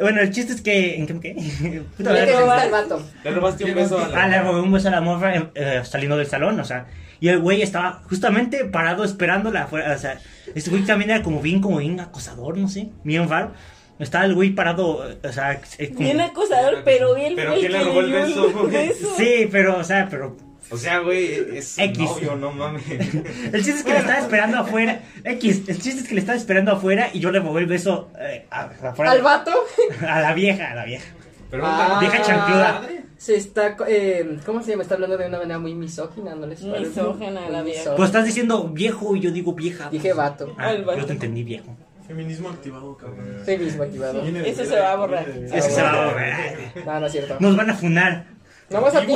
[SPEAKER 5] bueno, el chiste es que... ¿En qué quedé? Puta
[SPEAKER 2] ¿Qué
[SPEAKER 5] madre.
[SPEAKER 2] te gusta el vato?
[SPEAKER 3] Le robaste un beso a la...
[SPEAKER 5] Ah, le robé un beso a la morra eh, eh, saliendo del salón, o sea, y el güey estaba justamente parado esperándola afuera, o sea, este güey también era como bien, como bien acosador, no sé, bien raro. Estaba el güey parado, o sea, eh, como-
[SPEAKER 1] Bien acosador, pero él
[SPEAKER 3] Pero ¿quién le robó el beso.
[SPEAKER 5] Sí, pero, o sea, pero
[SPEAKER 3] O sea, güey, es
[SPEAKER 5] X.
[SPEAKER 3] novio, no mames.
[SPEAKER 5] el chiste es que le estaba esperando afuera, X, el chiste es que le estaba esperando afuera y yo le robé el beso eh, a, afuera,
[SPEAKER 2] ¿Al vato?
[SPEAKER 5] a la vieja, a la vieja.
[SPEAKER 3] Pero
[SPEAKER 2] Ah.
[SPEAKER 5] Vieja chancluda.
[SPEAKER 2] Se está, eh, ¿cómo se llama? Está hablando de una manera muy misógina, ¿no les parece?
[SPEAKER 1] Misógina la vieja.
[SPEAKER 5] Pues estás diciendo viejo y yo digo vieja.
[SPEAKER 2] Dije vato.
[SPEAKER 5] Ah,
[SPEAKER 1] Al vato.
[SPEAKER 5] yo te entendí viejo.
[SPEAKER 4] Feminismo activado, cabrón.
[SPEAKER 2] Feminismo activado.
[SPEAKER 4] De-
[SPEAKER 1] Eso se va a borrar.
[SPEAKER 5] Eso se va a borrar.
[SPEAKER 2] No, no es cierto.
[SPEAKER 5] Nos van a funar.
[SPEAKER 2] Nomás a ti.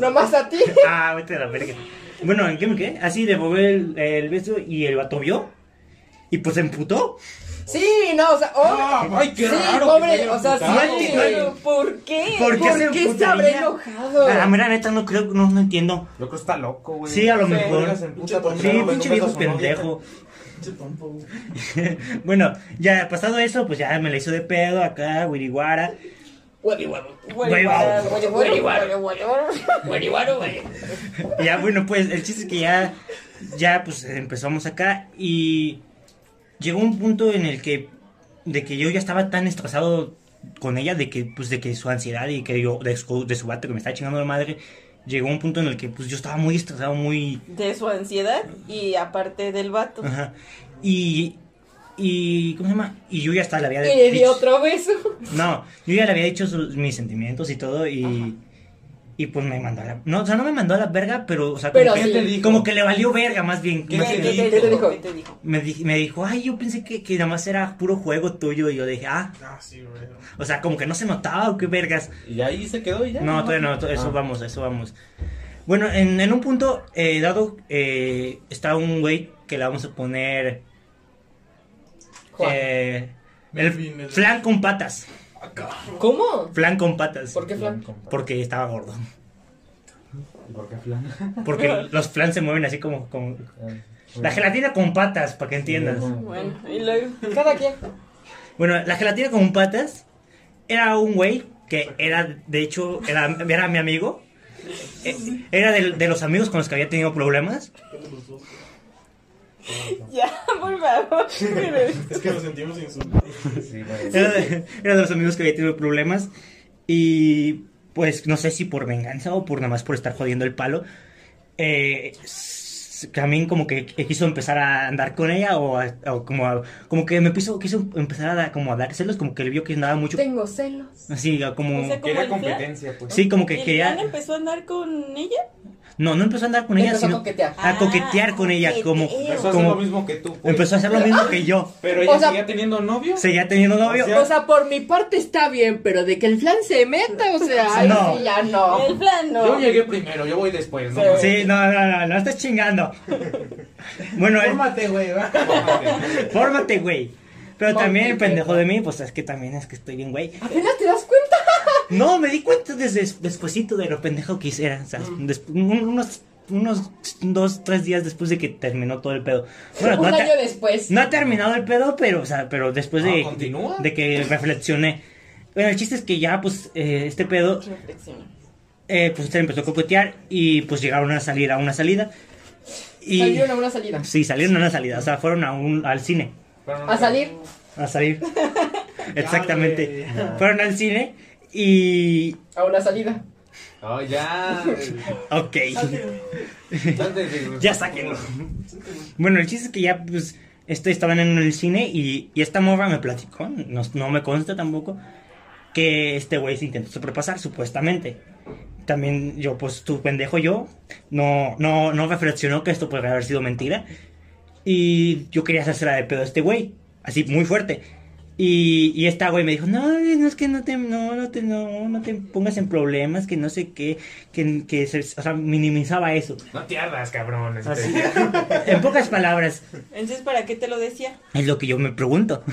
[SPEAKER 2] Nomás a ti.
[SPEAKER 5] Ah, vete a la verga. Bueno, ¿en qué me quedé? Así le robé el, el beso y el vato vio. Y pues se emputó.
[SPEAKER 2] Sí, no, o sea, oh,
[SPEAKER 4] Ah, ay, qué
[SPEAKER 2] sí,
[SPEAKER 4] raro.
[SPEAKER 2] pobre,
[SPEAKER 4] que se
[SPEAKER 2] o sea, sí.
[SPEAKER 1] Pero, ¿por qué?
[SPEAKER 5] ¿Por qué
[SPEAKER 2] ¿por
[SPEAKER 5] se
[SPEAKER 2] qué se habrá enojado?
[SPEAKER 5] A la mera neta no creo, no, no entiendo.
[SPEAKER 3] Yo creo que está loco, güey.
[SPEAKER 5] Sí, a lo
[SPEAKER 1] Sí.
[SPEAKER 5] mejor.
[SPEAKER 3] Se emputa
[SPEAKER 5] Sí, pinche viejo pendejo.
[SPEAKER 4] Pinche tonto, güey.
[SPEAKER 5] bueno, ya pasado eso, pues ya me la hizo de pedo acá, wiriguara. Ya, bueno, pues el chiste es que ya, ya, pues empezamos acá y llegó un punto en el que, de que yo ya estaba tan estresado con ella, de que, pues, de que su ansiedad y que yo, de su, de su vato que me estaba chingando la madre, llegó un punto en el que, pues, yo estaba muy estresado, muy,
[SPEAKER 1] De su ansiedad y aparte del vato.
[SPEAKER 5] Ajá. Y Y, ¿cómo se llama? Y yo ya hasta le había
[SPEAKER 2] Y le di
[SPEAKER 5] dicho-
[SPEAKER 2] otro beso.
[SPEAKER 5] No, yo ya le había dicho sus- mis sentimientos y todo y... Y pues me mandó a la... No, o sea, no me mandó a la verga, pero, o sea, como,
[SPEAKER 2] Pero
[SPEAKER 5] que,
[SPEAKER 2] sí.
[SPEAKER 3] te dijo?
[SPEAKER 5] como que le valió verga más bien.
[SPEAKER 3] ¿Qué
[SPEAKER 5] Más
[SPEAKER 3] te
[SPEAKER 5] que-
[SPEAKER 3] dijo?
[SPEAKER 2] ¿Qué te dijo?
[SPEAKER 1] ¿Qué te dijo?
[SPEAKER 5] me, di- me dijo, ay, yo pensé que, que nada más era puro juego tuyo. Y yo dije, ah,
[SPEAKER 4] Ah, sí, güey.
[SPEAKER 5] o sea, como que no se notaba o qué vergas.
[SPEAKER 3] Y ahí se quedó y ya.
[SPEAKER 5] No, todavía no, eso
[SPEAKER 3] Ah.
[SPEAKER 5] vamos, eso vamos. Bueno, en, en un punto eh, dado eh, está un güey que le vamos a poner. Eh, el
[SPEAKER 4] Melvin, el-
[SPEAKER 5] flan con patas.
[SPEAKER 2] ¿Cómo?
[SPEAKER 5] Flan con patas.
[SPEAKER 2] ¿Por qué flan?
[SPEAKER 5] Porque estaba gordo.
[SPEAKER 3] ¿Y por qué flan?
[SPEAKER 5] Porque los flans se mueven así como, como- La gelatina con patas, para que entiendas.
[SPEAKER 1] Bueno, y luego.
[SPEAKER 2] Cada quien.
[SPEAKER 5] Bueno, la gelatina con patas era un güey que era, de hecho, era, era mi amigo. Eh, Era de, de los amigos con los que había tenido problemas.
[SPEAKER 1] Ya, por favor.
[SPEAKER 4] Es que nos sentimos insultados.
[SPEAKER 3] Sí.
[SPEAKER 5] Era de, era de los amigos que había tenido problemas. Y pues no sé si por venganza o por nada más por estar jodiendo el palo. Eh, también como que quiso empezar a andar con ella o, a- o como, a- como que me quiso, quiso empezar a, dar- como a dar celos, como que le vio que andaba mucho
[SPEAKER 2] Tengo celos.
[SPEAKER 5] así, como...
[SPEAKER 1] O sea, como
[SPEAKER 3] Quería competencia, pues.
[SPEAKER 5] Sí, como
[SPEAKER 1] ¿Y
[SPEAKER 5] que
[SPEAKER 1] el
[SPEAKER 5] quería...
[SPEAKER 1] empezó a andar con ella?
[SPEAKER 5] No, no empezó a andar con ella,
[SPEAKER 2] Empezó a
[SPEAKER 5] sino
[SPEAKER 2] coquetear.
[SPEAKER 5] a coquetear con ella, como,
[SPEAKER 3] Empezó a hacer
[SPEAKER 5] como
[SPEAKER 3] lo mismo que tú. pues.
[SPEAKER 5] empezó a hacer lo mismo que yo.
[SPEAKER 3] Pero ella
[SPEAKER 2] O sea-
[SPEAKER 3] seguía teniendo novio.
[SPEAKER 5] Seguía teniendo novio.
[SPEAKER 3] O sea,
[SPEAKER 2] O sea, por mi parte está bien, pero de que el flan se meta, o sea, ahí
[SPEAKER 5] No.
[SPEAKER 2] sí ya no.
[SPEAKER 1] El flan no.
[SPEAKER 3] Yo llegué primero, yo voy después, ¿no?
[SPEAKER 5] Sí, no, no, no, no estás chingando. Bueno, él-
[SPEAKER 4] Fórmate, güey,
[SPEAKER 5] fórmate, güey. Pero también el pendejo de mí, pues es que también es que estoy bien, güey.
[SPEAKER 2] Apenas te das cuenta.
[SPEAKER 5] No, me di cuenta desde despuesito de lo pendejo que era. O sea, unos, unos dos, tres días después de que terminó todo el pedo. Bueno,
[SPEAKER 2] Un
[SPEAKER 5] no, ha
[SPEAKER 2] año después.
[SPEAKER 5] no ha terminado el pedo, pero, o sea, pero después
[SPEAKER 3] Ah,
[SPEAKER 5] de,
[SPEAKER 3] ¿continúa?
[SPEAKER 5] de que reflexioné. Bueno, el chiste es que ya, pues, eh, este pedo
[SPEAKER 1] Reflexiona.
[SPEAKER 5] eh, pues se empezó a coquetear y pues llegaron a salir a una salida. Y
[SPEAKER 2] Salieron a una salida.
[SPEAKER 5] sí, salieron a una salida, o sea, fueron a un, al cine
[SPEAKER 3] no-
[SPEAKER 2] A salir.
[SPEAKER 5] a salir. Exactamente. Fueron al cine y
[SPEAKER 2] A una salida.
[SPEAKER 3] Oh, ya.
[SPEAKER 5] ok. Ya sáquenlo. Bueno, el chiste es que ya pues este estaban en el cine y, y esta morra me platicó, no, no me consta tampoco que este güey se intentó sobrepasar supuestamente. También yo, pues, tu pendejo yo, no, no, no reflexionó que esto podría haber sido mentira. Y yo quería hacerla de pedo a este güey, así muy fuerte. Y, y esta güey me dijo, no, no es que no te, no, no te, no, no te pongas en problemas, que no sé qué, que, que se- o sea, minimizaba eso.
[SPEAKER 3] No te ardas, cabrón. este.
[SPEAKER 5] Así. en pocas palabras,
[SPEAKER 1] Entonces, ¿para qué te lo decía?
[SPEAKER 5] es lo que yo me pregunto.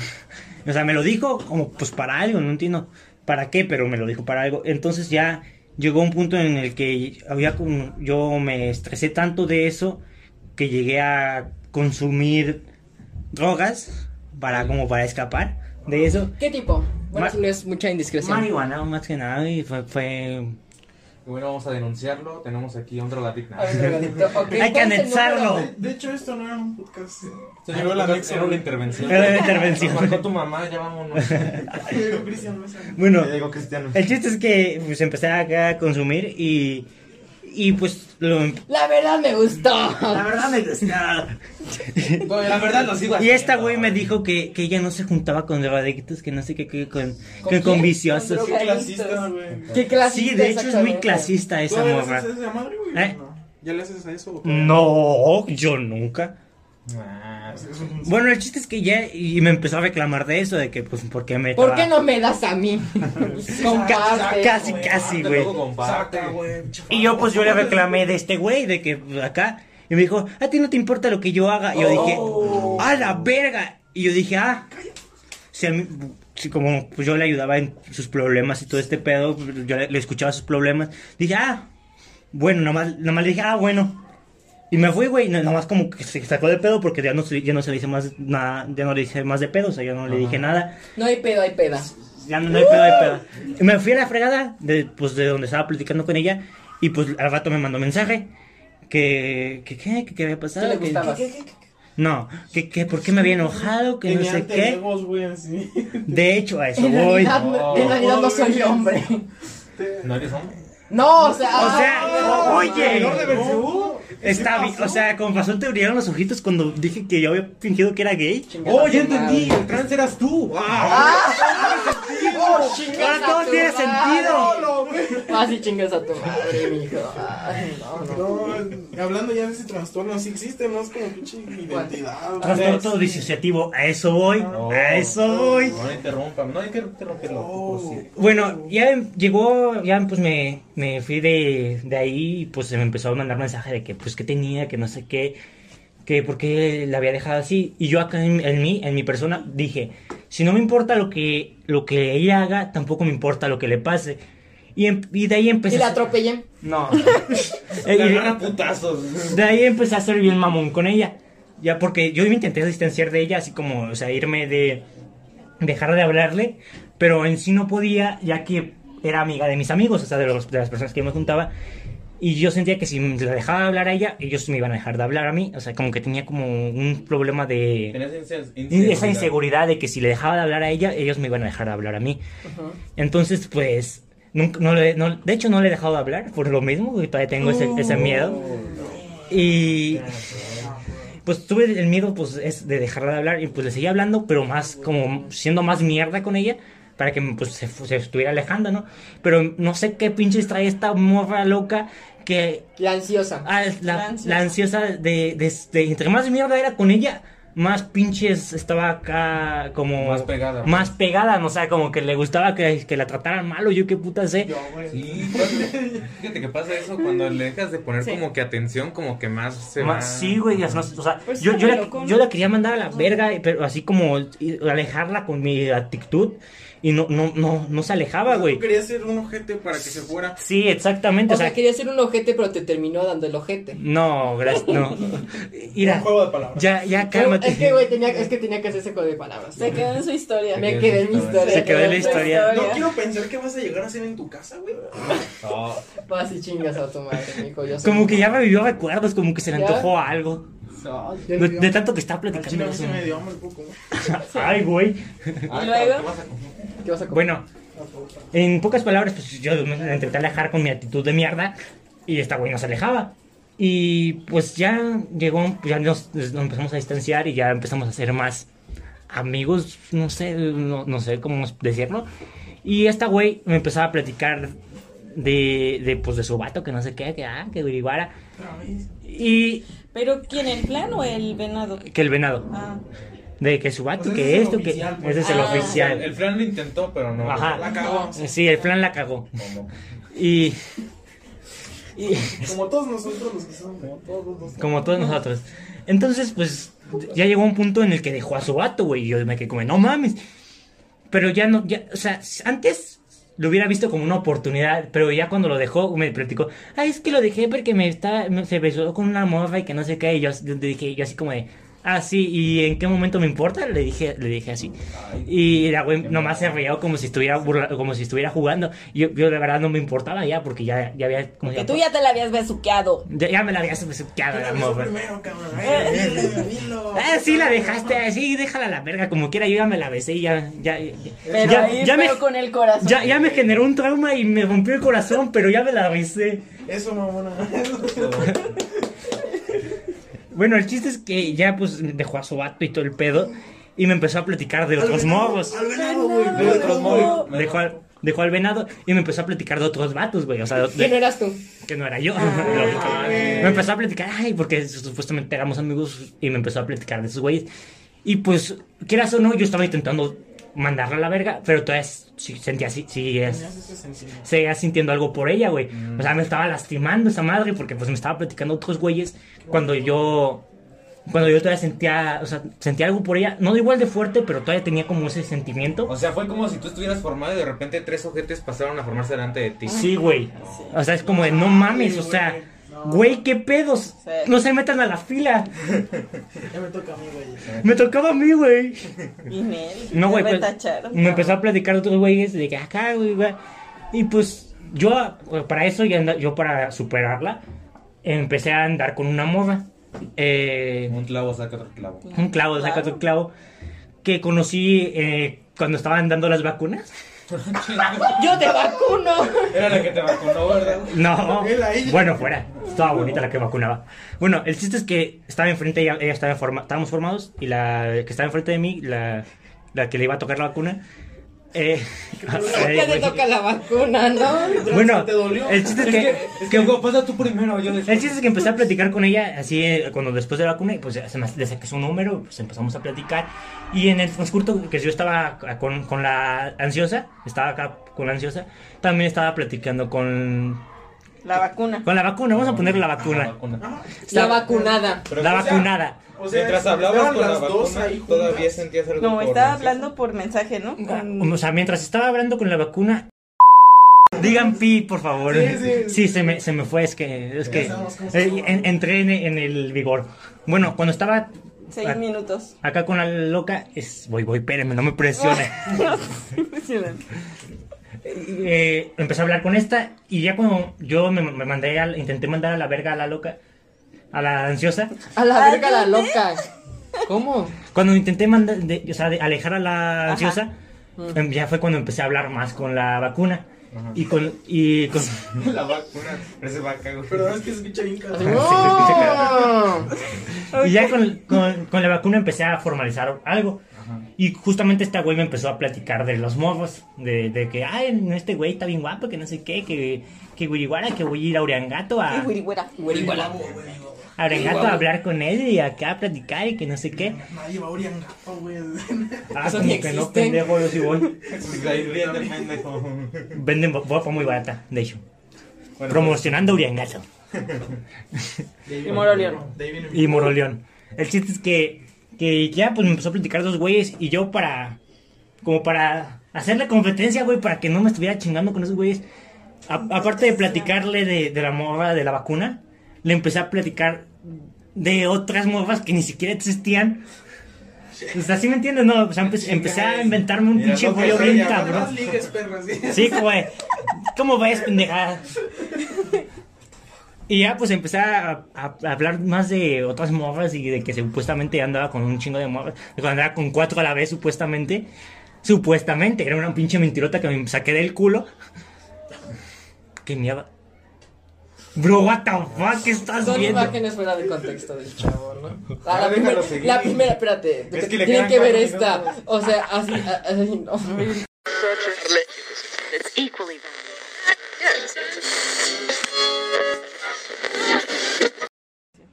[SPEAKER 5] O sea, me lo dijo como pues para algo, no entiendo para qué, pero me lo dijo para algo. Entonces ya llegó un punto en el que había como- yo me estresé tanto de eso que llegué a consumir drogas para como para escapar de eso.
[SPEAKER 2] ¿Qué tipo? Bueno,
[SPEAKER 5] Ma-
[SPEAKER 2] si no es mucha indiscreción.
[SPEAKER 5] Marihuana más que nada y fue, fue...
[SPEAKER 3] Bueno, vamos a denunciarlo. Tenemos aquí a un drogadicto.
[SPEAKER 2] A ver, drogadicto. Ok,
[SPEAKER 5] Hay que
[SPEAKER 2] ¿cuál es el
[SPEAKER 5] anexarlo.
[SPEAKER 2] número?
[SPEAKER 4] De hecho, esto no era un podcast. Se
[SPEAKER 3] Era
[SPEAKER 4] llegó el anexo.
[SPEAKER 3] una intervención.
[SPEAKER 5] Era una intervención.
[SPEAKER 3] Marcó tu mamá, ya vámonos.
[SPEAKER 4] Llegó Cristian Mesa.
[SPEAKER 5] Bueno,
[SPEAKER 3] Ya llegó Cristiano.
[SPEAKER 5] el chiste es que pues empecé acá a consumir y... Y pues
[SPEAKER 2] La verdad me gustó.
[SPEAKER 5] La verdad me gustaba.
[SPEAKER 3] No, la verdad lo sigo
[SPEAKER 5] Y esta
[SPEAKER 3] haciendo.
[SPEAKER 5] güey me dijo que, que ella no se juntaba con drogadictos, que no sé qué, que con,
[SPEAKER 2] ¿Con
[SPEAKER 5] que con viciosos.
[SPEAKER 1] Con
[SPEAKER 4] Qué clasista, güey.
[SPEAKER 2] ¿Qué clase
[SPEAKER 5] Sí, de hecho es muy clasista esa
[SPEAKER 4] ¿Todavía le
[SPEAKER 5] morra.
[SPEAKER 4] haces esa madre, güey?
[SPEAKER 5] ¿Eh?
[SPEAKER 4] ¿Ya le haces a eso? o
[SPEAKER 5] No, yo nunca.
[SPEAKER 3] Ah,
[SPEAKER 4] Es un-
[SPEAKER 5] Bueno, el chiste es que ya y me empezó a reclamar de eso, de que pues ¿por qué me
[SPEAKER 2] ¿Por qué no me das a mí? Comparte.
[SPEAKER 5] Casi, casi, güey.
[SPEAKER 4] Saca.
[SPEAKER 5] Y yo pues yo le reclamé de este güey, de que pues, acá, y me dijo, a ti no te importa lo que yo haga. Y yo dije, a la verga. Y yo dije, ah, si a mí, si como pues yo le ayudaba en sus problemas y todo este pedo, yo le, le escuchaba sus problemas, dije, ah, bueno, nomás, nomás le dije, ah, bueno. Y me fui, güey, no- nomás como que se sacó de pedo porque ya no, se- ya no se le hice más nada, ya no le dije más de pedo, o sea, ya no le dije nada.
[SPEAKER 2] No hay pedo, hay peda.
[SPEAKER 5] Ya no, no hay pedo, hay pedo. Y me fui a la fregada, de, pues de donde estaba platicando con ella, y pues al rato me mandó mensaje. Que, que, ¿qué? Que, qué había
[SPEAKER 2] ¿Qué
[SPEAKER 5] pasado.
[SPEAKER 2] le
[SPEAKER 5] que-
[SPEAKER 2] gustabas?
[SPEAKER 5] no, que, que por qué me había enojado, que no
[SPEAKER 4] Tenía
[SPEAKER 5] sé
[SPEAKER 4] alter
[SPEAKER 5] qué.
[SPEAKER 4] egos, güey, así.
[SPEAKER 5] De hecho, a eso
[SPEAKER 2] En
[SPEAKER 5] voy.
[SPEAKER 2] realidad,
[SPEAKER 3] No.
[SPEAKER 2] en realidad no soy hombre.
[SPEAKER 3] ¿No eres hombre?
[SPEAKER 2] No, o sea.
[SPEAKER 5] O sea,
[SPEAKER 2] ah,
[SPEAKER 5] oye. Está bien, o sea, con razón te brillaron los ojitos cuando dije que yo había fingido que era gay.
[SPEAKER 7] ¡Oh, ya entendí! ¡El trans eras tú! ¡Ah!
[SPEAKER 5] Ahora todo tiene sentido.
[SPEAKER 8] Ah, sí, chingas a tu madre, mijo. Ay, no, no.
[SPEAKER 4] No, hablando ya de ese trastorno, sí existe, no es como pinche identidad.
[SPEAKER 5] Trastorno disociativo, a eso voy, a eso voy.
[SPEAKER 7] No interrumpan, no hay que interrumpirlo.
[SPEAKER 5] Bueno, ya llegó, ya pues me, me fui de, de ahí y pues se me empezó a mandar mensaje de que pues que tenía, que no sé qué, que por qué la había dejado así. Y yo acá en, en mí, en mi persona, dije, si no me importa lo que, lo que ella haga, tampoco me importa lo que le pase. Y, em- y de ahí empecé...
[SPEAKER 8] Y la atropellé.
[SPEAKER 5] No.
[SPEAKER 7] La a putazos.
[SPEAKER 5] de ahí empecé a ser bien mamón con ella. Ya porque yo me intenté distanciar de ella, así como, o sea, irme de. dejar de hablarle, pero en sí no podía, ya que era amiga de mis amigos, o sea, de, los- de las personas que yo me juntaba. Y yo sentía que si la dejaba de hablar a ella, ellos me iban a dejar de hablar a mí. O sea, como que tenía como un problema de.
[SPEAKER 7] Tenías inse-
[SPEAKER 5] Y esa inseguridad de que si le dejaba de hablar a ella, ellos me iban a dejar de hablar a mí. Entonces, pues, nunca, no le, no- de hecho no le he dejado de hablar por lo mismo, y todavía tengo ese, ese miedo. Y pues tuve el miedo pues es de dejarla de hablar y pues le seguía hablando, pero más como siendo más mierda con ella para que pues se, se estuviera alejando, ¿no? Pero no sé qué pinches trae esta morra loca que
[SPEAKER 8] La ansiosa.
[SPEAKER 5] Ah, la,
[SPEAKER 1] La ansiosa.
[SPEAKER 5] la ansiosa de, de, de- entre más mierda era con ella, más pinches estaba acá como...
[SPEAKER 7] Más pegada.
[SPEAKER 5] Más pegada, no o sea, como que le gustaba que, que la trataran mal o yo qué puta sé.
[SPEAKER 3] Sí, fíjate, fíjate que pasa eso cuando le dejas de poner
[SPEAKER 1] Sí.
[SPEAKER 3] como que atención, como que más se va.
[SPEAKER 5] Sí, güey, o sea, o sea,
[SPEAKER 1] Pues
[SPEAKER 5] yo, yo, la, yo la quería mandar a la verga, pero así como alejarla con mi actitud y no, no, no, no se alejaba, güey.
[SPEAKER 4] Quería ser un ojete para que se fuera.
[SPEAKER 5] Sí, exactamente,
[SPEAKER 8] O
[SPEAKER 5] o
[SPEAKER 8] sea,
[SPEAKER 5] sea,
[SPEAKER 8] quería ser un ojete, pero te terminó dando el ojete.
[SPEAKER 5] no, gracias, no. Mira,
[SPEAKER 4] Un juego de palabras.
[SPEAKER 5] ya, ya cálmate.
[SPEAKER 8] Es que, güey, tenía, es que tenía que hacer ese juego de palabras.
[SPEAKER 1] Se quedó en su historia.
[SPEAKER 8] Me quedé en mi historia.
[SPEAKER 5] Se quedó en la historia.
[SPEAKER 4] No quiero pensar que vas a llegar a ser en tu casa, güey.
[SPEAKER 7] No,
[SPEAKER 8] Vas y chingas a tu madre, mijo. Yo
[SPEAKER 5] Como que ya revivió recuerdos, como que se le
[SPEAKER 8] ¿Ya?
[SPEAKER 5] antojó algo.
[SPEAKER 8] No,
[SPEAKER 5] De, de tanto que está platicando.
[SPEAKER 4] se me dio hambre poco.
[SPEAKER 5] Ay, güey.
[SPEAKER 1] Y luego,
[SPEAKER 8] ¿Qué vas a comer?
[SPEAKER 5] Bueno, en pocas palabras, pues yo me intenté alejar con mi actitud de mierda y esta güey no se alejaba. Y pues ya llegó, ya nos, nos empezamos a distanciar y ya empezamos a ser más amigos, no sé, no, no sé cómo decirlo. Y esta güey me empezaba a platicar de, de, pues, de su vato, que no sé qué, que ah, que Uriguara. Y
[SPEAKER 1] ¿pero quién, el plan o el venado?
[SPEAKER 5] que el venado.
[SPEAKER 1] Ah,
[SPEAKER 5] De que su vato,
[SPEAKER 4] Pues
[SPEAKER 5] que
[SPEAKER 4] es
[SPEAKER 5] esto, que
[SPEAKER 4] oficial, pues.
[SPEAKER 5] ese es el
[SPEAKER 1] Ah.
[SPEAKER 5] oficial.
[SPEAKER 3] El plan lo intentó, pero no.
[SPEAKER 5] Ajá.
[SPEAKER 4] La cagó.
[SPEAKER 5] Sí, el plan la cagó. Y, y
[SPEAKER 4] Como todos nosotros los que somos. Como todos nosotros.
[SPEAKER 5] como todos nosotros. Entonces, pues, ya llegó un punto en el que dejó a su vato, güey. Y yo me quedé como, no mames. Pero ya no, ya, o sea, antes lo hubiera visto como una oportunidad, pero ya cuando lo dejó, me platicó, ay, es que lo dejé porque me está, me- se besó con una morra y que no sé qué. Y yo, yo dije, yo así como de, ah, sí, ¿y en qué momento me importa? Le dije, le dije así. Y la güey nomás se rió como si estuviera burla- como si estuviera jugando. Y yo, yo de verdad no me importaba ya, porque ya, ya había, como
[SPEAKER 1] que tú ya te la habías besuqueado.
[SPEAKER 5] ya, ya me la había besuqueado la morra.
[SPEAKER 4] primero, cabrón.
[SPEAKER 5] Ah, sí, la dejaste así, déjala a la verga, como quiera, yo ya me la besé y ya, ya, ya,
[SPEAKER 1] Pero
[SPEAKER 5] ya,
[SPEAKER 1] ahí,
[SPEAKER 5] ya me,
[SPEAKER 1] pero con el corazón.
[SPEAKER 5] ya, ya me generó un trauma y me rompió el corazón, pero ya me la besé.
[SPEAKER 4] Eso, mamona.
[SPEAKER 5] Bueno, el chiste es que ya pues dejó a su vato y todo el pedo y me empezó a platicar de otros morros.
[SPEAKER 4] Al venado, güey. De otros morros.
[SPEAKER 5] Dejó al, dejó al venado y me empezó a platicar de otros vatos, güey, o sea, de-
[SPEAKER 8] ¿Quién no eras tú?
[SPEAKER 5] que no era yo. me empezó a platicar, ay, porque supuestamente éramos amigos y me empezó a platicar de esos güeyes. Y pues, quieras o no, yo estaba intentando mandarla a la verga, pero todavía sí, sentía así, sí, es, seguía sintiendo algo por ella, güey. O sea, me estaba lastimando esa madre porque pues me estaba platicando otros güeyes cuando yo... Cuando yo todavía sentía, o sea, sentía algo por ella, no igual de fuerte, pero todavía tenía como ese sentimiento.
[SPEAKER 3] O sea, fue como si tú estuvieras formado y de repente tres ojetes pasaron a formarse delante de ti.
[SPEAKER 5] Sí, güey. O sea, es como de no mames, o sea, güey, qué pedos. No se metan a la fila.
[SPEAKER 4] Ya me toca a mí, güey.
[SPEAKER 5] Me tocaba a mí, güey.
[SPEAKER 1] Y
[SPEAKER 5] No, güey,
[SPEAKER 1] te
[SPEAKER 5] pues, me empezó a platicar otros güeyes de que acá, güey, güey. Y pues yo, eh, para eso, ya yo para superarla, empecé a andar con una morra. Eh,
[SPEAKER 7] Un clavo saca otro clavo.
[SPEAKER 5] un clavo, saca otro clavo. Que conocí eh, cuando estaban dando las vacunas.
[SPEAKER 8] Yo te vacuno.
[SPEAKER 7] Era la que te vacunó, ¿verdad?
[SPEAKER 5] No, bueno, fuera. Estaba bonita la que vacunaba. Bueno, el chiste es que estaba enfrente, ella, ella estaba forma, estábamos formados y la que estaba enfrente de mí, la, la que le iba a tocar la vacuna. Eh,
[SPEAKER 8] Ya te toca la vacuna, ¿no?
[SPEAKER 5] Bueno,
[SPEAKER 4] ¿Te dolió?
[SPEAKER 5] el chiste es
[SPEAKER 7] Es
[SPEAKER 5] que,
[SPEAKER 7] que, es que pasa tú primero, yo después.
[SPEAKER 5] el chiste es que empecé a platicar con ella así eh, cuando después de la vacuna y pues se me, le saqué su número, pues empezamos a platicar y en el transcurso que yo estaba con, con la ansiosa, estaba acá con la ansiosa, también estaba platicando con
[SPEAKER 1] La vacuna.
[SPEAKER 5] con la vacuna, vamos a ponerle la vacuna.
[SPEAKER 7] vacuna.
[SPEAKER 8] La vacunada.
[SPEAKER 7] Pero,
[SPEAKER 5] la
[SPEAKER 7] o sea,
[SPEAKER 5] vacunada.
[SPEAKER 4] O sea,
[SPEAKER 7] Mientras hablabas con la
[SPEAKER 4] las dos
[SPEAKER 7] vacuna,
[SPEAKER 4] ahí
[SPEAKER 7] todavía sentías algo
[SPEAKER 1] No, estaba hablando por mensaje, ¿no? Con-
[SPEAKER 5] O sea, mientras estaba hablando con la vacuna. Digan pi, por favor.
[SPEAKER 4] Sí, sí.
[SPEAKER 5] Sí, se, me, se me fue, es que, es que eh, en- entré en, en el vigor. Bueno, cuando estaba
[SPEAKER 1] Seis
[SPEAKER 5] a-
[SPEAKER 1] minutos.
[SPEAKER 5] acá con la loca, es, voy, voy, espérenme, no me presione.
[SPEAKER 1] Impresionante.
[SPEAKER 5] Eh, empecé a hablar con esta y ya cuando yo me, me mandé, al- intenté mandar a la verga a la loca, a la ansiosa,
[SPEAKER 8] A la
[SPEAKER 1] ¿A
[SPEAKER 8] verga la loca. ¿Cómo?
[SPEAKER 5] cuando intenté mandar, de- o sea, de alejar a la ansiosa, em, ya fue cuando empecé a hablar más con la vacuna. Y con, y con,
[SPEAKER 7] La vacuna, ese vaca, güey.
[SPEAKER 4] Perdón, es que se escucha bien.
[SPEAKER 8] ¡oh!
[SPEAKER 5] Y ya con, con- con la vacuna empecé a formalizar algo. Y justamente esta güey me empezó a platicar de los morros. De, de que, ay, este güey está bien guapo, que no sé qué, que, que Wiriwara, que voy a ir a Uriangato a, a Uriangato a hablar con él y acá a platicar y que no sé qué.
[SPEAKER 4] Nadie va a Uriangato, güey.
[SPEAKER 5] Ah,
[SPEAKER 8] Eso
[SPEAKER 5] como
[SPEAKER 8] ni
[SPEAKER 5] que no,
[SPEAKER 8] existe.
[SPEAKER 5] pendejo, yo sí voy.
[SPEAKER 7] Pues.
[SPEAKER 5] Venden guapa muy barata, de hecho.
[SPEAKER 7] Bueno,
[SPEAKER 5] Promocionando Uriangato
[SPEAKER 1] Y Moroleón.
[SPEAKER 4] De ahí viene
[SPEAKER 5] y Moroleón. El chiste es que, que ya pues me empezó a platicar dos güeyes y yo para, como para hacerle competencia, güey, para que no me estuviera chingando con esos güeyes. a- aparte de platicarle de, de la morra de la vacuna, le empecé a platicar de otras morras que ni siquiera existían. O sea, ¿sí me entiendes? No, o sea, empe- empecé a inventarme un pinche rollo bien cabrón.
[SPEAKER 4] Sí,
[SPEAKER 5] güey. ¿Cómo ves, pendejada? Y ya pues empecé a, a- a hablar más de otras morras y de que supuestamente andaba con un chingo de morras. De cuando andaba con cuatro a la vez, supuestamente. Supuestamente, era una pinche mentirota que me saqué del culo. Qué mierda. Bro, what the fuck, ¿qué estás
[SPEAKER 8] Son
[SPEAKER 5] viendo?
[SPEAKER 8] imágenes fuera de contexto del chavo, ¿no? Ah,
[SPEAKER 7] Ah,
[SPEAKER 8] la,
[SPEAKER 7] déjalo
[SPEAKER 8] primera,
[SPEAKER 7] seguir.
[SPEAKER 8] la primera, espérate.
[SPEAKER 7] Es que
[SPEAKER 8] tienen que ver esta. O sea, así, así no.
[SPEAKER 6] It's equally